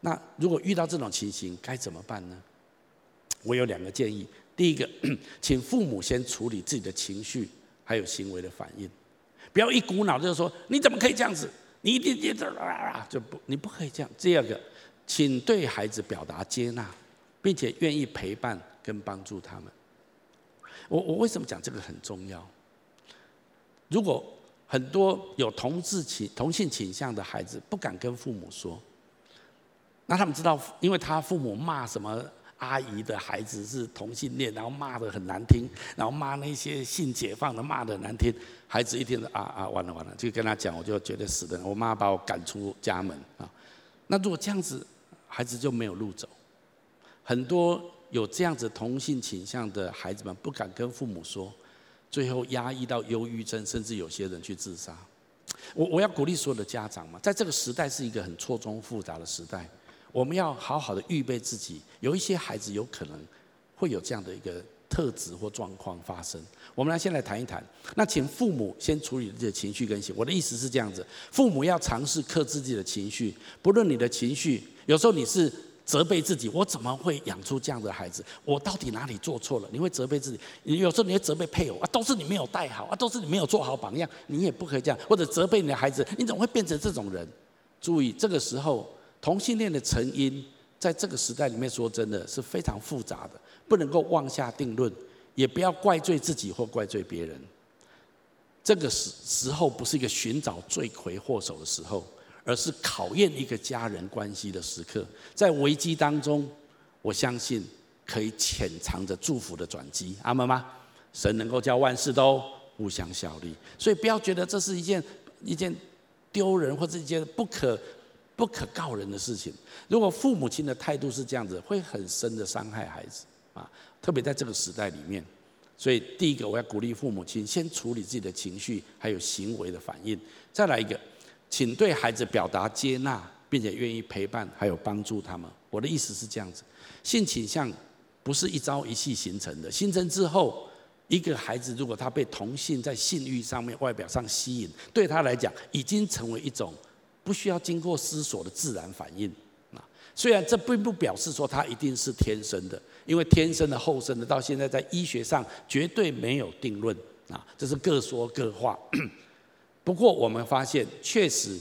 那如果遇到这种情形该怎么办呢？我有两个建议。第一个，请父母先处理自己的情绪还有行为的反应，不要一股脑就说你怎么可以这样子？你一定接着啊，就不你不可以这样。第二个，请对孩子表达接纳，并且愿意陪伴跟帮助他们。我我为什么讲这个很重要？如果很多有同志倾同性倾向的孩子不敢跟父母说。那他们知道，因为他父母骂什么阿姨的孩子是同性恋，然后骂得很难听，然后骂那些性解放的骂得难听，孩子一听啊啊，完了完了，就跟他讲，我就觉得死的，我妈把我赶出家门啊。那如果这样子，孩子就没有路走。很多有这样子同性倾向的孩子们不敢跟父母说，最后压抑到忧郁症，甚至有些人去自杀。我我要鼓励所有的家长嘛，在这个时代是一个很错综复杂的时代。我们要好好的预备自己，有一些孩子有可能会有这样的一个特质或状况发生。我们来先来谈一谈。那请父母先处理自己的情绪跟行。我的意思是这样子：父母要尝试克制自己的情绪，不论你的情绪，有时候你是责备自己，我怎么会养出这样的孩子？我到底哪里做错了？你会责备自己。你有时候你会责备配偶啊，都是你没有带好啊，都是你没有做好榜样，你也不可以这样。或者责备你的孩子，你怎么会变成这种人？注意，这个时候同性恋的成因，在这个时代里面，说真的是非常复杂的，不能够妄下定论，也不要怪罪自己或怪罪别人。这个时时候不是一个寻找罪魁祸首的时候，而是考验一个家人关系的时刻。在危机当中，我相信可以潜藏着祝福的转机。阿门吗？神能够叫万事都互相效力，所以不要觉得这是一件一件丢人或者一件不可。不可告人的事情。如果父母亲的态度是这样子，会很深的伤害孩子啊，特别在这个时代里面。所以，第一个我要鼓励父母亲先处理自己的情绪还有行为的反应。再来一个，请对孩子表达接纳，并且愿意陪伴还有帮助他们。我的意思是这样子，性倾向不是一朝一夕形成的，形成之后，一个孩子如果他被同性在性欲上面外表上吸引，对他来讲已经成为一种。不需要经过思索的自然反应啊，虽然这并不表示说他一定是天生的，因为天生的、后生的，到现在在医学上绝对没有定论啊，这是各说各话。不过我们发现，确实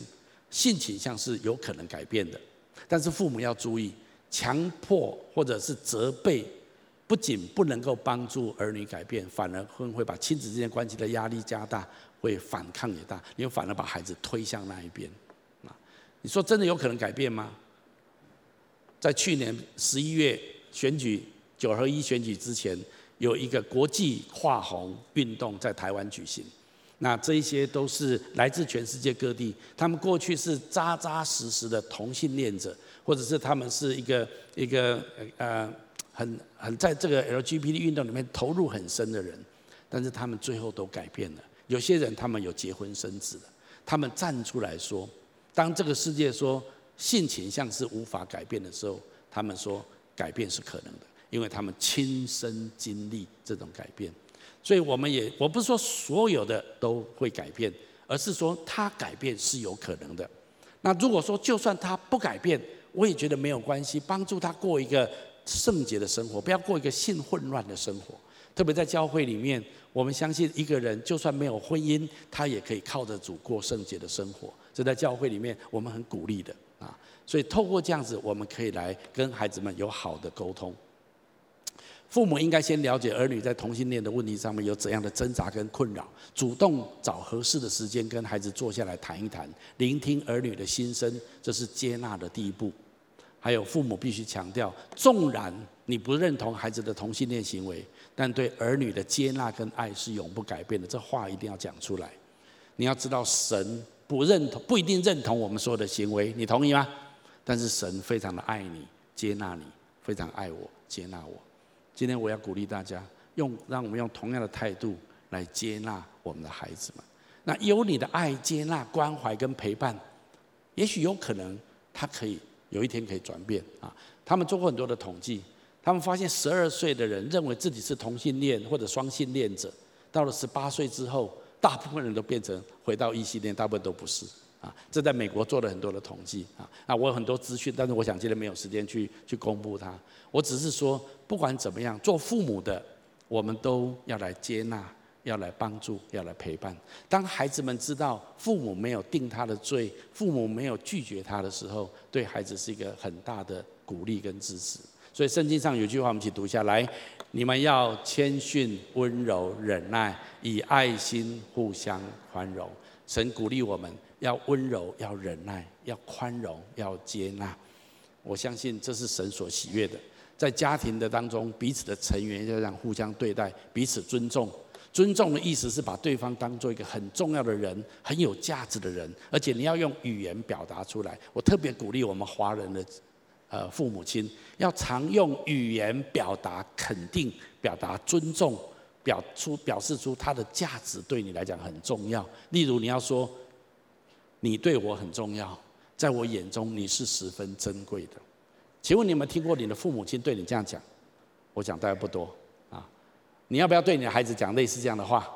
性倾向是有可能改变的，但是父母要注意，强迫或者是责备，不仅不能够帮助儿女改变，反而会会把亲子之间关系的压力加大，会反抗也大，你反而把孩子推向那一边。你说真的有可能改变吗？在去年十一月选举九合一选举之前，有一个国际跨红运动在台湾举行。那这一些都是来自全世界各地，他们过去是扎扎实实的同性恋者，或者是他们是一个一个呃很很在这个 LGBT 运动里面投入很深的人，但是他们最后都改变了。有些人他们有结婚生子了，他们站出来说。当这个世界说性倾向是无法改变的时候，他们说改变是可能的，因为他们亲身经历这种改变。所以我们也，我不是说所有的都会改变，而是说他改变是有可能的。那如果说就算他不改变，我也觉得没有关系，帮助他过一个圣洁的生活，不要过一个性混乱的生活。特别在教会里面，我们相信一个人就算没有婚姻，他也可以靠着主过圣洁的生活。这在教会里面，我们很鼓励的啊，所以透过这样子，我们可以来跟孩子们有好的沟通。父母应该先了解儿女在同性恋的问题上面有怎样的挣扎跟困扰，主动找合适的时间跟孩子坐下来谈一谈，聆听儿女的心声，这是接纳的第一步。还有父母必须强调，纵然你不认同孩子的同性恋行为，但对儿女的接纳跟爱是永不改变的，这话一定要讲出来。你要知道神。不认同，不一定认同我们所有的行为，你同意吗？但是神非常的爱你，接纳你，非常爱我，接纳我。今天我要鼓励大家，用让我们用同样的态度来接纳我们的孩子们。那有你的爱、接纳、关怀跟陪伴，也许有可能他可以有一天可以转变啊。他们做过很多的统计，他们发现十二岁的人认为自己是同性恋或者双性恋者，到了十八岁之后。大部分人都变成回到异性恋，大部分都不是啊。这在美国做了很多的统计啊。啊，我有很多资讯，但是我想今天没有时间去 去公布它。我只是说，不管怎么样，做父母的，我们都要来接纳，要来帮助，要来陪伴。当孩子们知道父母没有定他的罪，父母没有拒绝他的时候，对孩子是一个很大的鼓励跟支持。所以圣经上有句话，我们一起读下来。你们要谦逊、温柔、忍耐，以爱心互相宽容。神鼓励我们要温柔、要忍耐、要宽容、要接纳。我相信这是神所喜悦的。在家庭的当中，彼此的成员要这样互相对待，彼此尊重。尊重的意思是把对方当做一个很重要的人，很有价值的人，而且你要用语言表达出来。我特别鼓励我们华人的。呃，父母亲要常用语言表达肯定、表达尊重、表出表示出他的价值对你来讲很重要。例如，你要说：“你对我很重要，在我眼中你是十分珍贵的。”请问你有没有听过你的父母亲对你这样讲？我讲大概不多啊。你要不要对你的孩子讲类似这样的话？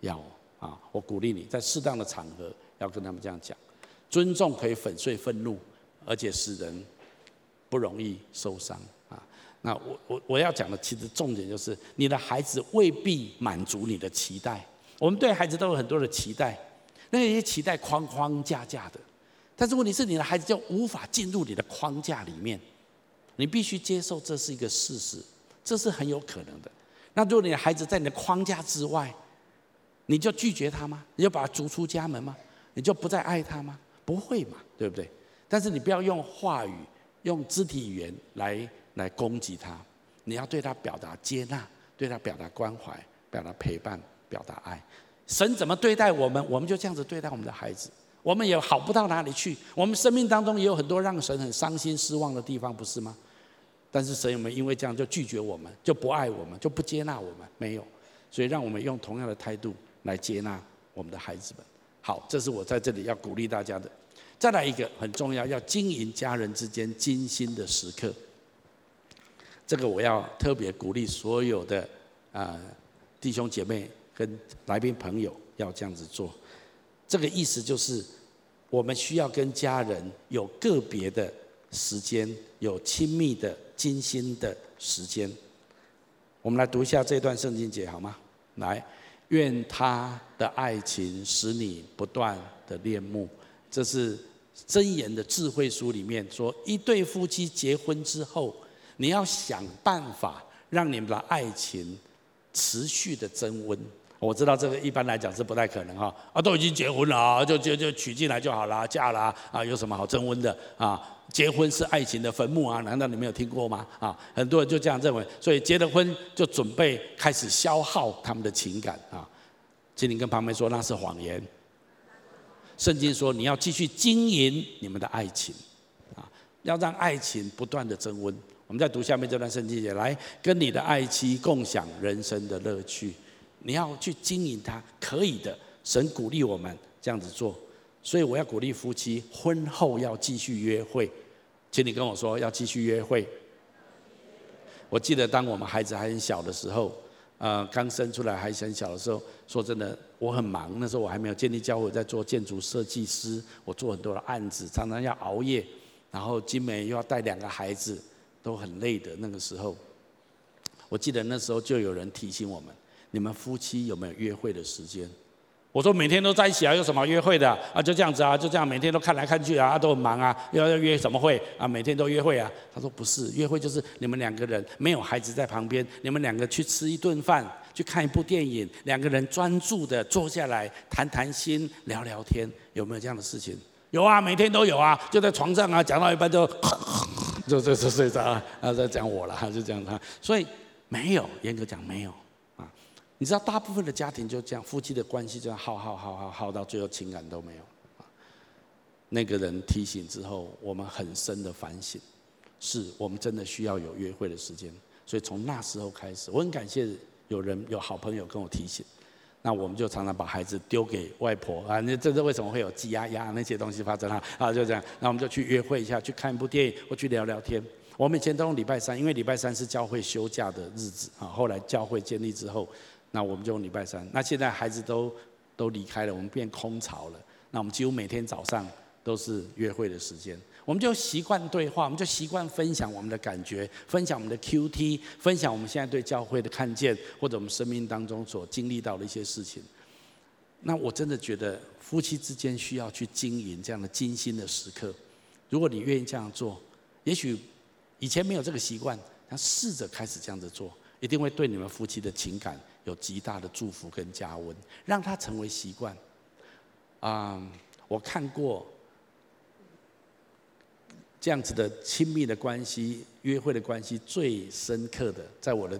要啊！我鼓励你在适当的场合要跟他们这样讲。尊重可以粉碎愤怒，而且使人不容易受伤啊。那我我我要讲的其实重点就是，你的孩子未必满足你的期待。我们对孩子都有很多的期待，那些期待框框架架的，但是问题是你的孩子就无法进入你的框架里面。你必须接受这是一个事实，这是很有可能的。那如果你的孩子在你的框架之外，你就拒绝他吗？你就把他逐出家门吗？你就不再爱他吗？不会嘛，对不对？但是你不要用话语、用肢体语言来来攻击他，你要对他表达接纳，对他表达关怀，表达陪伴，表达爱。神怎么对待我们，我们就这样子对待我们的孩子。我们也好不到哪里去。我们生命当中也有很多让神很伤心失望的地方，不是吗？但是神有没有因为这样就拒绝我们，就不爱我们，就不接纳我们？没有。所以让我们用同样的态度来接纳我们的孩子们。好，这是我在这里要鼓励大家的。再来一个很重要，要经营家人之间精心的时刻。这个我要特别鼓励所有的啊、弟兄姐妹跟来宾朋友要这样子做。这个意思就是，我们需要跟家人有个别的时间，有亲密的、精心的时间。我们来读一下这段圣经节好吗？来。愿他的爱情使你不断的恋慕，这是箴言的智慧书里面说，一对夫妻结婚之后，你要想办法让你们的爱情持续的增温。我知道这个一般来讲是不太可能哈，啊，都已经结婚了啊，就就就娶进来就好了，嫁了啊，有什么好增温的啊？结婚是爱情的坟墓啊，难道你没有听过吗？啊，很多人就这样认为，所以结了婚就准备开始消耗他们的情感啊。请你跟旁边说那是谎言。圣经说你要继续经营你们的爱情，啊，要让爱情不断的增温。我们再读下面这段圣经也，来跟你的爱妻共享人生的乐趣。你要去经营它，可以的。神鼓励我们这样子做。所以我要鼓励夫妻婚后要继续约会，请你跟我说要继续约会。我记得当我们孩子还很小的时候，呃，刚生出来还很小的时候，说真的，我很忙。那时候我还没有建立教会，在做建筑设计师，我做很多的案子，常常要熬夜，然后金梅又要带两个孩子，都很累的。那个时候，我记得那时候就有人提醒我们：你们夫妻有没有约会的时间？我说每天都在一起啊，有什么约会的啊？就这样子啊，就这样每天都看来看去啊，都很忙啊，要要约什么会啊？每天都约会啊？他说不是，约会就是你们两个人没有孩子在旁边，你们两个去吃一顿饭，去看一部电影，两个人专注的坐下来谈谈心，聊聊天，有没有这样的事情？有啊，每天都有啊，就在床上啊，讲到一半就 就就就睡着啊，在讲我了，就这样子。所以没有，严格讲没有。你知道，大部分的家庭就这样，夫妻的关系就这样耗耗耗耗耗到最后，情感都没有。那个人提醒之后，我们很深的反省，是我们真的需要有约会的时间。所以从那时候开始，我很感谢有人有好朋友跟我提醒。那我们就常常把孩子丢给外婆啊，那这是为什么会有鸡鸭鸭那些东西发生啊？啊，就这样，那我们就去约会一下，去看一部电影，或去聊聊天。我们以前都用礼拜三，因为礼拜三是教会休假的日子啊。后来教会建立之后。那我们就礼拜三。那现在孩子都都离开了，我们变空巢了。那我们几乎每天早上都是约会的时间。我们就习惯对话，我们就习惯分享我们的感觉，分享我们的 QT，分享我们现在对教会的看见，或者我们生命当中所经历到的一些事情。那我真的觉得夫妻之间需要去经营这样的精心的时刻。如果你愿意这样做，也许以前没有这个习惯，但试着开始这样子做，一定会对你们夫妻的情感。有极大的祝福跟加温，让他成为习惯。啊，我看过这样子的亲密的关系、约会的关系最深刻的，在我的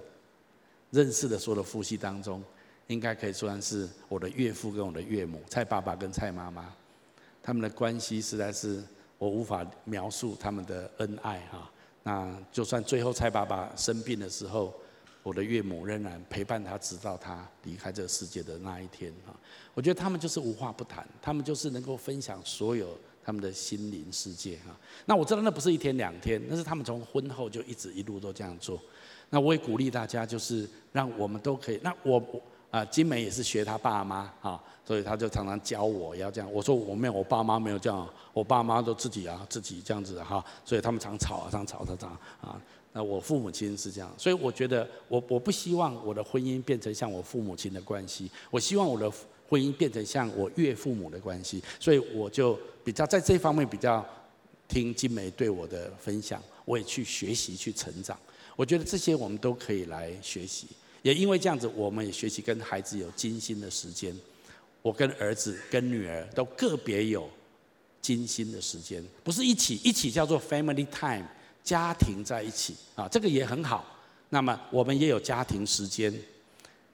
认识的所有的夫妻当中，应该可以算是我的岳父跟我的岳母，蔡爸爸跟蔡妈妈，他们的关系实在是我无法描述他们的恩爱哈。那就算最后蔡爸爸生病的时候。我的岳母仍然陪伴他，直到他离开这个世界的那一天啊！我觉得他们就是无话不谈，他们就是能够分享所有他们的心灵世界哈。那我知道那不是一天两天，那是他们从婚后就一直一路都这样做。那我也鼓励大家，就是让我们都可以。那我啊，金梅也是学他爸妈哈，所以他就常常教我要这样。我说我没有，我爸妈没有这样，我爸妈都自己啊自己这样子哈，所以他们常吵啊，常吵常吵啊。那我父母亲是这样，所以我觉得我我不希望我的婚姻变成像我父母亲的关系，我希望我的婚姻变成像我岳父母的关系，所以我就比较在这方面比较听金梅对我的分享，我也去学习去成长。我觉得这些我们都可以来学习，也因为这样子，我们也学习跟孩子有精心的时间。我跟儿子跟女儿都个别有精心的时间，不是一起，一起叫做 family time。家庭在一起啊，这个也很好。那么我们也有家庭时间。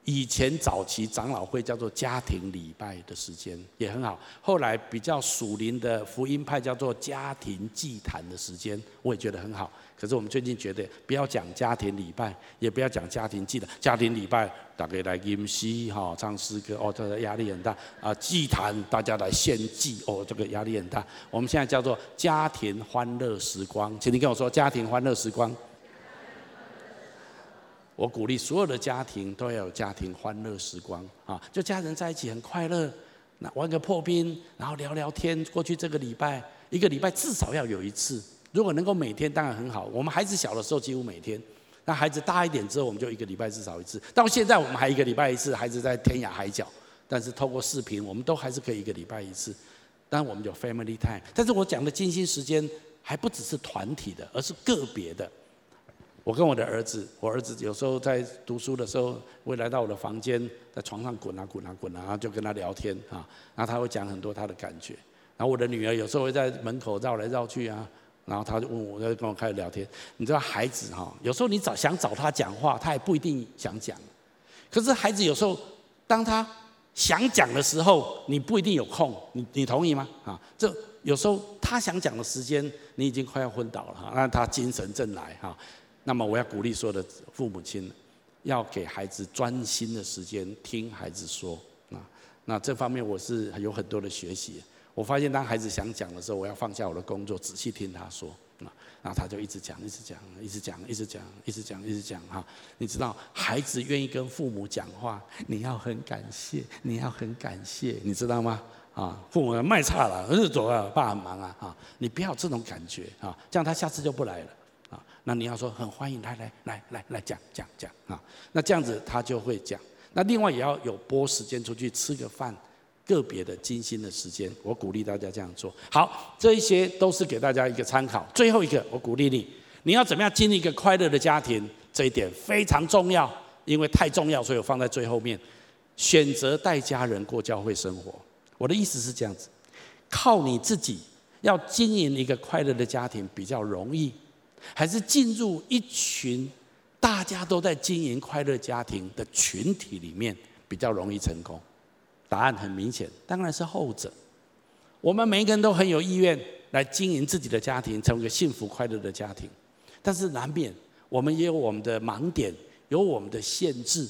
以前早期长老会叫做家庭礼拜的时间也很好。后来比较属灵的福音派叫做家庭祭坛的时间，我也觉得很好。可是我们最近觉得不要讲家庭礼拜，也不要讲家庭祭坛。家庭礼拜大家来吟诗哈，唱诗歌哦，这个压力很大啊。祭坛大家来献祭哦，这个压力很大。我们现在叫做家庭欢乐时光，请你跟我说家庭欢乐时光。我鼓励所有的家庭都要有家庭欢乐时光啊，就家人在一起很快乐，那玩个破冰，然后聊聊天。过去这个礼拜，一个礼拜至少要有一次。如果能够每天，当然很好。我们孩子小的时候几乎每天，那孩子大一点之后，我们就一个礼拜至少一次。到现在我们还一个礼拜一次，孩子在天涯海角，但是透过视频，我们都还是可以一个礼拜一次。当然我们有 family time，但是我讲的精心时间还不只是团体的，而是个别的。我跟我的儿子，我儿子有时候在读书的时候，会来到我的房间，在床上滚啊滚啊滚啊，然后就跟他聊天啊，然后他会讲很多他的感觉。然后我的女儿有时候会在门口绕来绕去啊。然后他就问我，就跟我开始聊天。你知道孩子哈，有时候你找想找他讲话，他也不一定想讲。可是孩子有时候，当他想讲的时候，你不一定有空。你你同意吗？啊，这有时候他想讲的时间，你已经快要昏倒了哈，那他精神正来哈。那么我要鼓励所有的父母亲，要给孩子专心的时间听孩子说啊。那这方面我是有很多的学习。我发现，当孩子想讲的时候，我要放下我的工作，仔细听他说。啊，然后他就一直讲，一直讲，一直讲，一直讲，一直讲，一直讲。哈，你知道，孩子愿意跟父母讲话，你要很感谢，你要很感谢，你知道吗？啊，父母要卖差了，儿子走了，爸很忙啊。啊，你不要这种感觉啊，这样他下次就不来了。那你要说很欢迎，来来来来来讲讲讲啊，那这样子他就会讲。那另外也要有拨时间出去吃个饭。个别的精心的时间，我鼓励大家这样做。好，这一些都是给大家一个参考。最后一个，我鼓励你，你要怎么样经历一个快乐的家庭？这一点非常重要，因为太重要，所以我放在最后面。选择带家人过教会生活，我的意思是这样子：靠你自己要经营一个快乐的家庭比较容易，还是进入一群大家都在经营快乐家庭的群体里面比较容易成功？答案很明显，当然是后者。我们每一个人都很有意愿来经营自己的家庭，成为一个幸福快乐的家庭。但是难免我们也有我们的盲点，有我们的限制。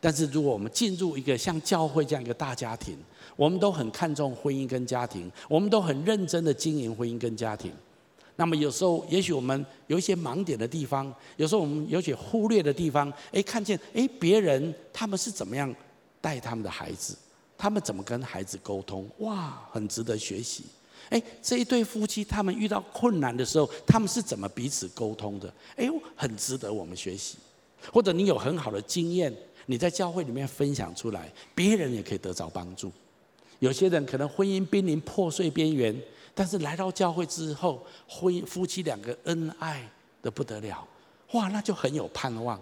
但是如果我们进入一个像教会这样一个大家庭，我们都很看重婚姻跟家庭，我们都很认真的经营婚姻跟家庭。那么有时候，也许我们有一些盲点的地方，有时候我们有些忽略的地方，诶，看见诶别人他们是怎么样带他们的孩子。他们怎么跟孩子沟通？哇，很值得学习。哎，这一对夫妻，他们遇到困难的时候，他们是怎么彼此沟通的？哎，很值得我们学习。或者你有很好的经验，你在教会里面分享出来，别人也可以得着帮助。有些人可能婚姻濒临破碎边缘，但是来到教会之后，婚姻夫妻两个恩爱得不得了，哇，那就很有盼望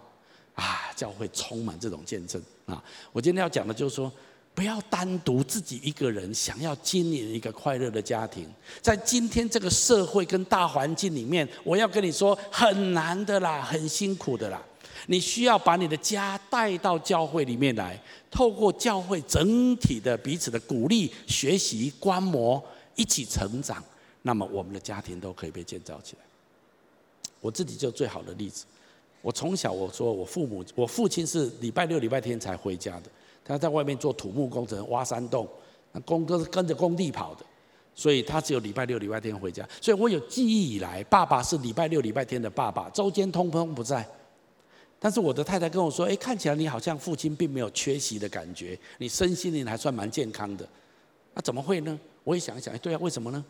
啊！教会充满这种见证啊！我今天要讲的就是说。不要单独自己一个人想要经营一个快乐的家庭，在今天这个社会跟大环境里面，我要跟你说很难的啦，很辛苦的啦。你需要把你的家带到教会里面来，透过教会整体的彼此的鼓励、学习、观摩，一起成长，那么我们的家庭都可以被建造起来。我自己就最好的例子，我从小我说我父母，我父亲是礼拜六、礼拜天才回家的。他在外面做土木工程，挖山洞，那工哥是跟着工地跑的，所以他只有礼拜六、礼拜天回家。所以我有记忆以来，爸爸是礼拜六、礼拜天的爸爸，周间通通不在。但是我的太太跟我说：“哎，看起来你好像父亲并没有缺席的感觉，你身心灵还算蛮健康的。那怎么会呢？”我也想一想，哎，对啊，为什么呢？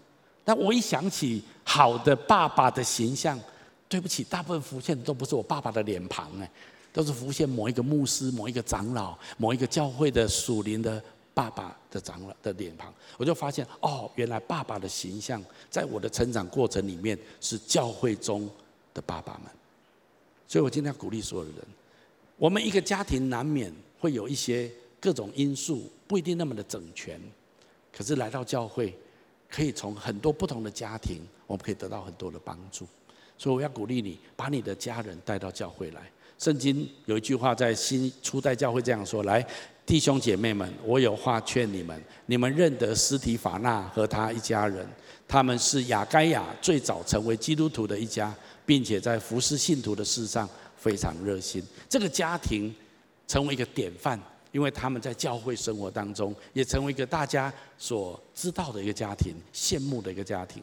但我一想起好的爸爸的形象，对不起，大部分浮现的都不是我爸爸的脸庞，哎，都是浮现某一个牧师、某一个长老、某一个教会的属灵的爸爸的长老的脸庞。我就发现，哦，原来爸爸的形象在我的成长过程里面是教会中的爸爸们。所以我今天要鼓励所有人，我们一个家庭难免会有一些各种因素，不一定那么的整全。可是来到教会，可以从很多不同的家庭，我们可以得到很多的帮助。所以我要鼓励你，把你的家人带到教会来。圣经有一句话在新初代教会这样说：来，弟兄姐妹们，我有话劝你们，你们认得斯提法纳和他一家人，他们是雅盖亚最早成为基督徒的一家。并且在服侍信徒的事上非常热心，这个家庭成为一个典范，因为他们在教会生活当中也成为一个大家所知道的一个家庭，羡慕的一个家庭。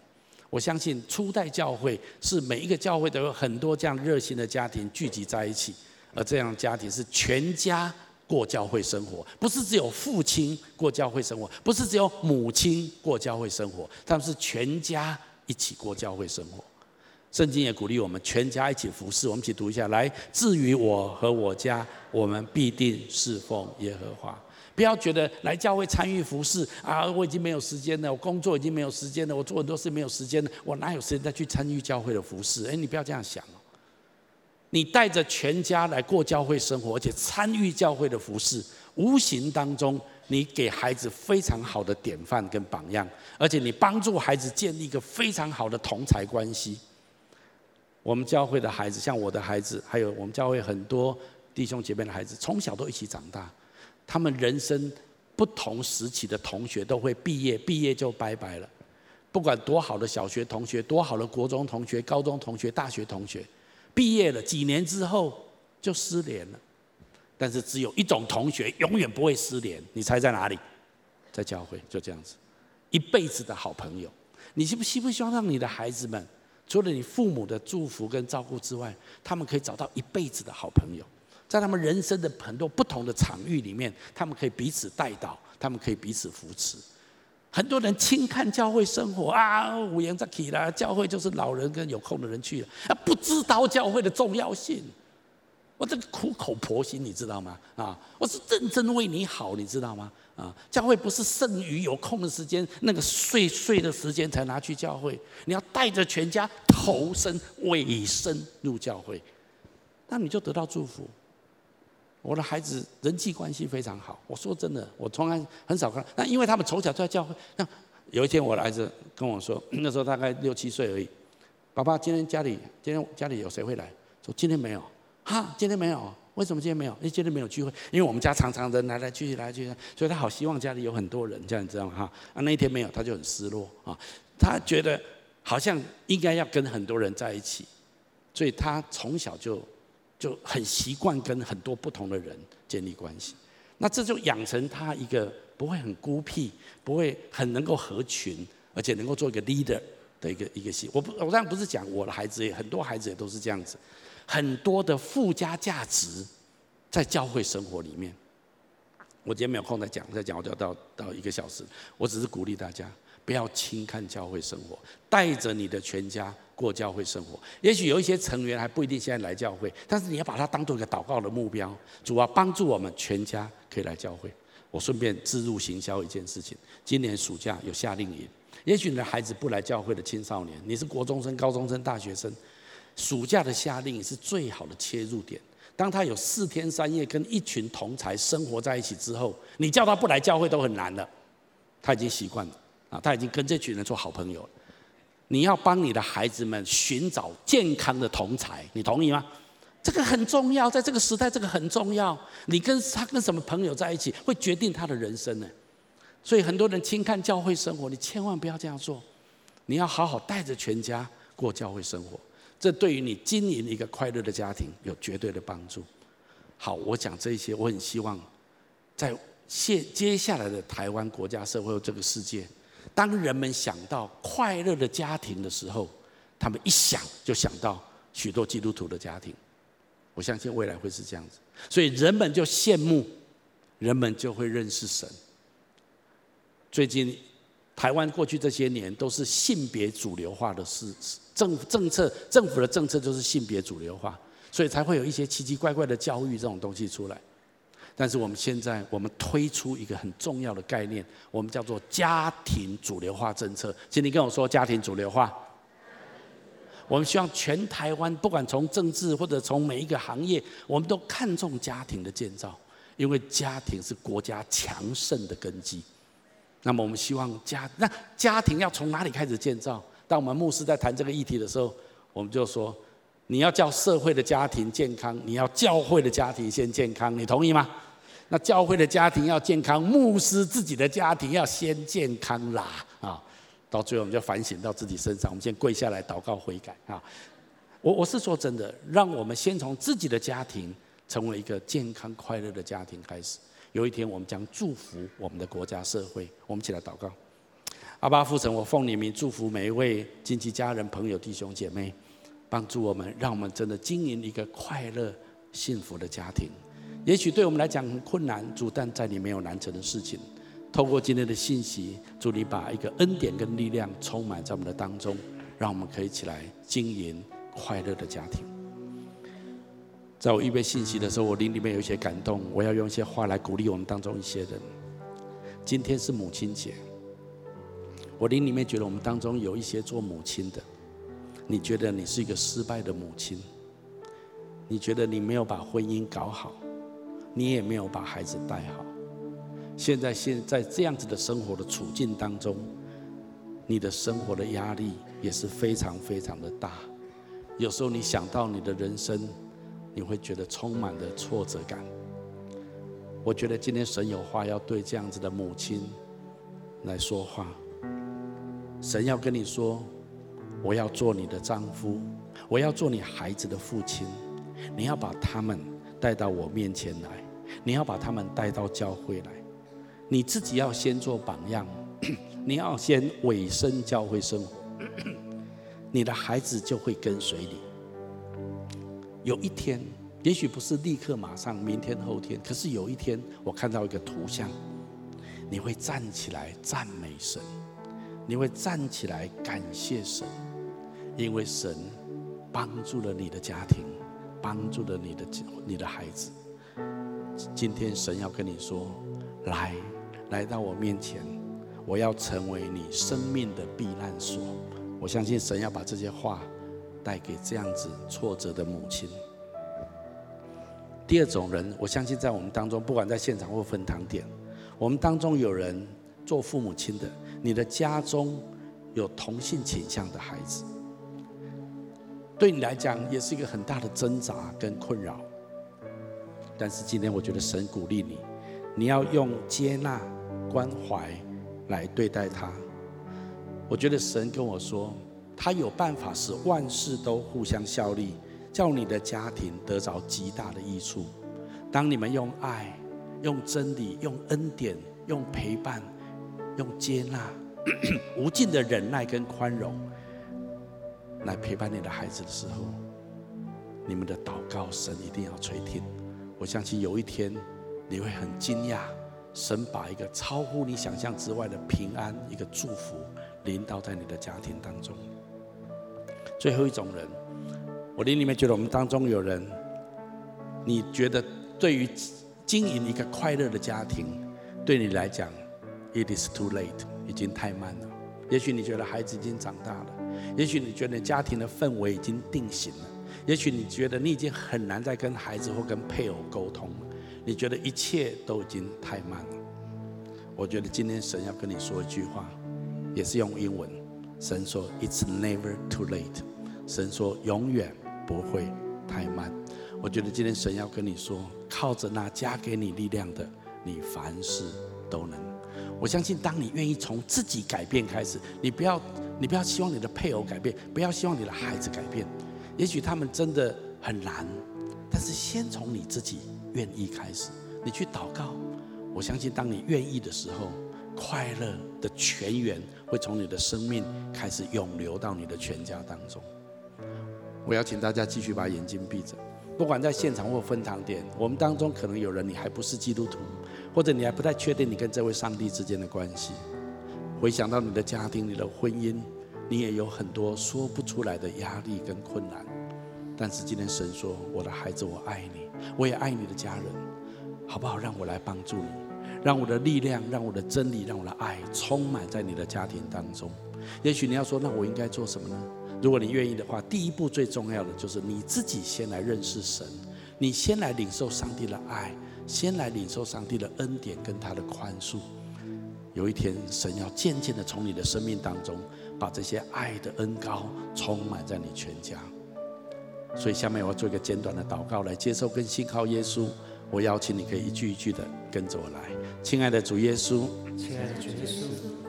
我相信初代教会是每一个教会都有很多这样热心的家庭聚集在一起，而这样的家庭是全家过教会生活，不是只有父亲过教会生活，不是只有母亲过教会生活，他们是全家一起过教会生活。圣经也鼓励我们全家一起服侍，我们一起读一下。来，至于我和我家，我们必定侍奉耶和华。不要觉得来教会参与服侍啊，我已经没有时间了，我工作已经没有时间了，我做很多事没有时间了，我哪有时间再去参与教会的服侍？哎，你不要这样想哦。你带着全家来过教会生活，而且参与教会的服侍，无形当中你给孩子非常好的典范跟榜样，而且你帮助孩子建立一个非常好的同才关系。我们教会的孩子，像我的孩子，还有我们教会很多弟兄姐妹的孩子，从小都一起长大。他们人生不同时期的同学都会毕业，毕业就拜拜了。不管多好的小学同学，多好的国中同学、高中同学、大学同学，毕业了几年之后就失联了。但是只有一种同学永远不会失联，你猜在哪里？在教会，就这样子，一辈子的好朋友。你希不希不希望让你的孩子们？除了你父母的祝福跟照顾之外，他们可以找到一辈子的好朋友，在他们人生的很多不同的场域里面，他们可以彼此带导，他们可以彼此扶持。很多人轻看教会生活啊，五言在起啦，教会就是老人跟有空的人去了，啊，不知道教会的重要性。我这个苦口婆心，你知道吗？啊，我是认真为你好，你知道吗？啊，教会不是剩余有空的时间，那个碎碎的时间才拿去教会。你要带着全家投身委身入教会，那你就得到祝福。我的孩子人际关系非常好，我说真的，我从来很少看。那因为他们从小就在教会。那有一天我的儿子跟我说，那时候大概六七岁而已，爸爸，今天家里今天家里有谁会来？说今天没有。哈，今天没有。为什么今天没有？因为今天没有聚会，因为我们家常常人来来去去来来去去，所以他好希望家里有很多人，这样你知道吗？哈，啊，那一天没有，他就很失落啊。他觉得好像应该要跟很多人在一起，所以他从小就就很习惯跟很多不同的人建立关系。那这就养成他一个不会很孤僻，不会很能够合群，而且能够做一个 leader 的一个一个习。我不，我当然不是讲我的孩子，也很多孩子也都是这样子。很多的附加价值在教会生活里面。我今天没有空再讲，再讲我就要到到一个小时。我只是鼓励大家不要轻看教会生活，带着你的全家过教会生活。也许有一些成员还不一定现在来教会，但是你要把它当做一个祷告的目标，主要帮助我们全家可以来教会。我顺便置入行销一件事情，今年暑假有夏令营。也许你的孩子不来教会的青少年，你是国中生、高中生、大学生。暑假的夏令营是最好的切入点。当他有四天三夜跟一群同才生活在一起之后，你叫他不来教会都很难了。他已经习惯了啊，他已经跟这群人做好朋友了。你要帮你的孩子们寻找健康的同才，你同意吗？这个很重要，在这个时代，这个很重要。你跟他跟什么朋友在一起，会决定他的人生呢。所以很多人轻看教会生活，你千万不要这样做。你要好好带着全家过教会生活。这对于你经营一个快乐的家庭有绝对的帮助。好，我讲这些，我很希望在接接下来的台湾国家社会这个世界，当人们想到快乐的家庭的时候，他们一想就想到许多基督徒的家庭。我相信未来会是这样子，所以人们就羡慕，人们就会认识神。最近台湾过去这些年都是性别主流化的事，政政策政府的政策就是性别主流化，所以才会有一些奇奇怪怪的教育这种东西出来。但是我们现在我们推出一个很重要的概念，我们叫做家庭主流化政策。请你跟我说家庭主流化。我们希望全台湾不管从政治或者从每一个行业，我们都看重家庭的建造，因为家庭是国家强盛的根基。那么我们希望家，那家庭要从哪里开始建造？当我们牧师在谈这个议题的时候，我们就说。你要叫社会的家庭健康，你要教会的家庭先健康，你同意吗？那教会的家庭要健康，牧师自己的家庭要先健康啦啊！到最后我们就反省到自己身上，我们先跪下来祷告悔改啊！我我是说真的，让我们先从自己的家庭成为一个健康快乐的家庭开始。有一天我们将祝福我们的国家社会。我们起来祷告，阿爸父神，我奉你名祝福每一位亲戚家人朋友弟兄姐妹。帮助我们，让我们真的经营一个快乐、幸福的家庭。也许对我们来讲很困难，主，但在你没有难成的事情。透过今天的信息，祝你把一个恩典跟力量充满在我们的当中，让我们可以起来经营快乐的家庭。在我预备信息的时候，我灵里面有一些感动，我要用一些话来鼓励我们当中一些人。今天是母亲节，我灵里面觉得我们当中有一些做母亲的。你觉得你是一个失败的母亲？你觉得你没有把婚姻搞好，你也没有把孩子带好。现在现在这样子的生活的处境当中，你的生活的压力也是非常非常的大。有时候你想到你的人生，你会觉得充满了挫折感。我觉得今天神有话要对这样子的母亲来说话。神要跟你说。我要做你的丈夫，我要做你孩子的父亲。你要把他们带到我面前来，你要把他们带到教会来。你自己要先做榜样，你要先委身教会生活，你的孩子就会跟随你。有一天，也许不是立刻马上，明天后天，可是有一天，我看到一个图像，你会站起来赞美神，你会站起来感谢神。因为神帮助了你的家庭，帮助了你的你的孩子。今天神要跟你说：“来，来到我面前，我要成为你生命的避难所。”我相信神要把这些话带给这样子挫折的母亲。第二种人，我相信在我们当中，不管在现场或分堂点，我们当中有人做父母亲的，你的家中有同性倾向的孩子。对你来讲也是一个很大的挣扎跟困扰，但是今天我觉得神鼓励你，你要用接纳、关怀来对待他。我觉得神跟我说，他有办法使万事都互相效力，叫你的家庭得着极大的益处。当你们用爱、用真理、用恩典、用陪伴、用接纳、无尽的忍耐跟宽容。来陪伴你的孩子的时候，你们的祷告，神一定要垂听。我相信有一天，你会很惊讶，神把一个超乎你想象之外的平安，一个祝福临到在你的家庭当中。最后一种人，我灵里面觉得我们当中有人，你觉得对于经营一个快乐的家庭，对你来讲，it is too late，已经太慢了。也许你觉得孩子已经长大了。也许你觉得家庭的氛围已经定型了，也许你觉得你已经很难再跟孩子或跟配偶沟通了，你觉得一切都已经太慢了。我觉得今天神要跟你说一句话，也是用英文。神说：“It's never too late。”神说：“永远不会太慢。”我觉得今天神要跟你说，靠着那加给你力量的，你凡事都能。我相信，当你愿意从自己改变开始，你不要。你不要希望你的配偶改变，不要希望你的孩子改变。也许他们真的很难，但是先从你自己愿意开始，你去祷告。我相信，当你愿意的时候，快乐的泉源会从你的生命开始涌流到你的全家当中。我邀请大家继续把眼睛闭着，不管在现场或分堂点，我们当中可能有人你还不是基督徒，或者你还不太确定你跟这位上帝之间的关系。回想到你的家庭、你的婚姻，你也有很多说不出来的压力跟困难。但是今天神说：“我的孩子，我爱你，我也爱你的家人，好不好？让我来帮助你，让我的力量、让我的真理、让我的爱充满在你的家庭当中。也许你要说：那我应该做什么呢？如果你愿意的话，第一步最重要的就是你自己先来认识神，你先来领受上帝的爱，先来领受上帝的恩典跟他的宽恕。有一天，神要渐渐的从你的生命当中，把这些爱的恩高充满在你全家。”所以下面我要做一个简短的祷告，来接受跟信靠耶稣。我邀请你可以一句一句的跟着我来。亲爱的主耶稣，亲爱的主耶稣，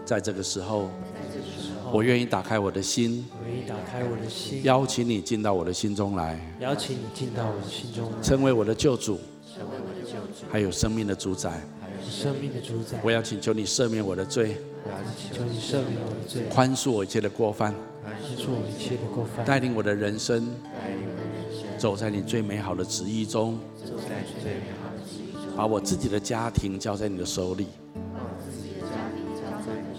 在这个时候，我愿意打开我的心，我愿意打开我的心，邀请你进到我的心中来，邀请你进到我的心中来，成为我的救主，成为我的救主，还有生命的主宰，还有生命的主宰。我要请求你赦免我的罪，我要请求你赦免我的罪，宽恕我一切的过犯，宽恕我一切的过犯，带领我的人生。带领我的人生走在你最美好的旨意中，走在你最美好的旨意中，把我自己的家庭交在你的手里，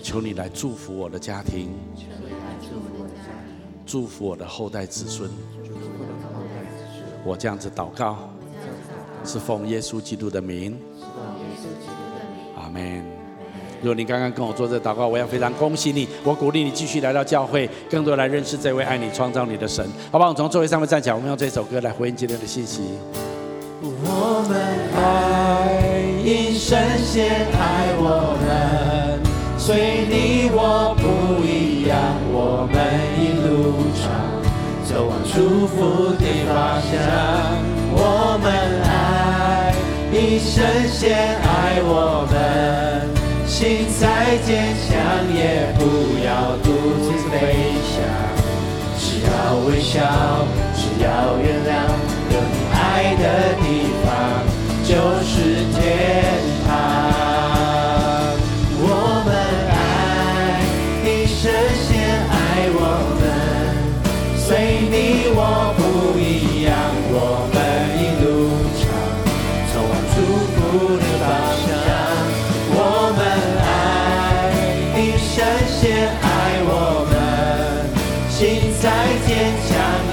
求你来祝福我的家庭，求你来祝福我的家庭，祝福我的后代子孙，祝福我的后代子孙。我这样子祷告，是奉耶稣基督的名，是奉耶稣基督的名。阿门。如果你刚刚跟我做这祷告，我要非常恭喜你。我鼓励你继续来到教会，更多来认识这位爱你、创造你的神，好不好？我们从座位上面站起来，我们用这首歌来回应今天的信息。我们爱，因神先爱我们，随你我不一样，我们一路上走往祝福的方向。我们爱，一生先爱我们。心再坚强，也不要独自飞翔。只要微笑，只要原谅，有你爱的地方就是天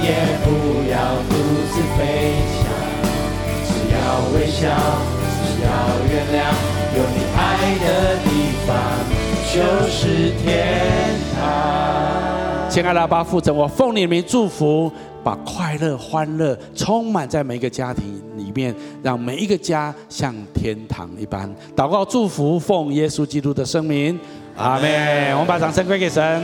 也不要独自飞翔，只要微笑，只要原谅，有你爱的地方就是天堂。亲爱的阿爸父神，我奉你名祝福，把快乐、欢乐充满在每一个家庭里面，让每一个家像天堂一般。祷告祝福，奉耶稣基督的圣名，阿门。我们把掌声归给神。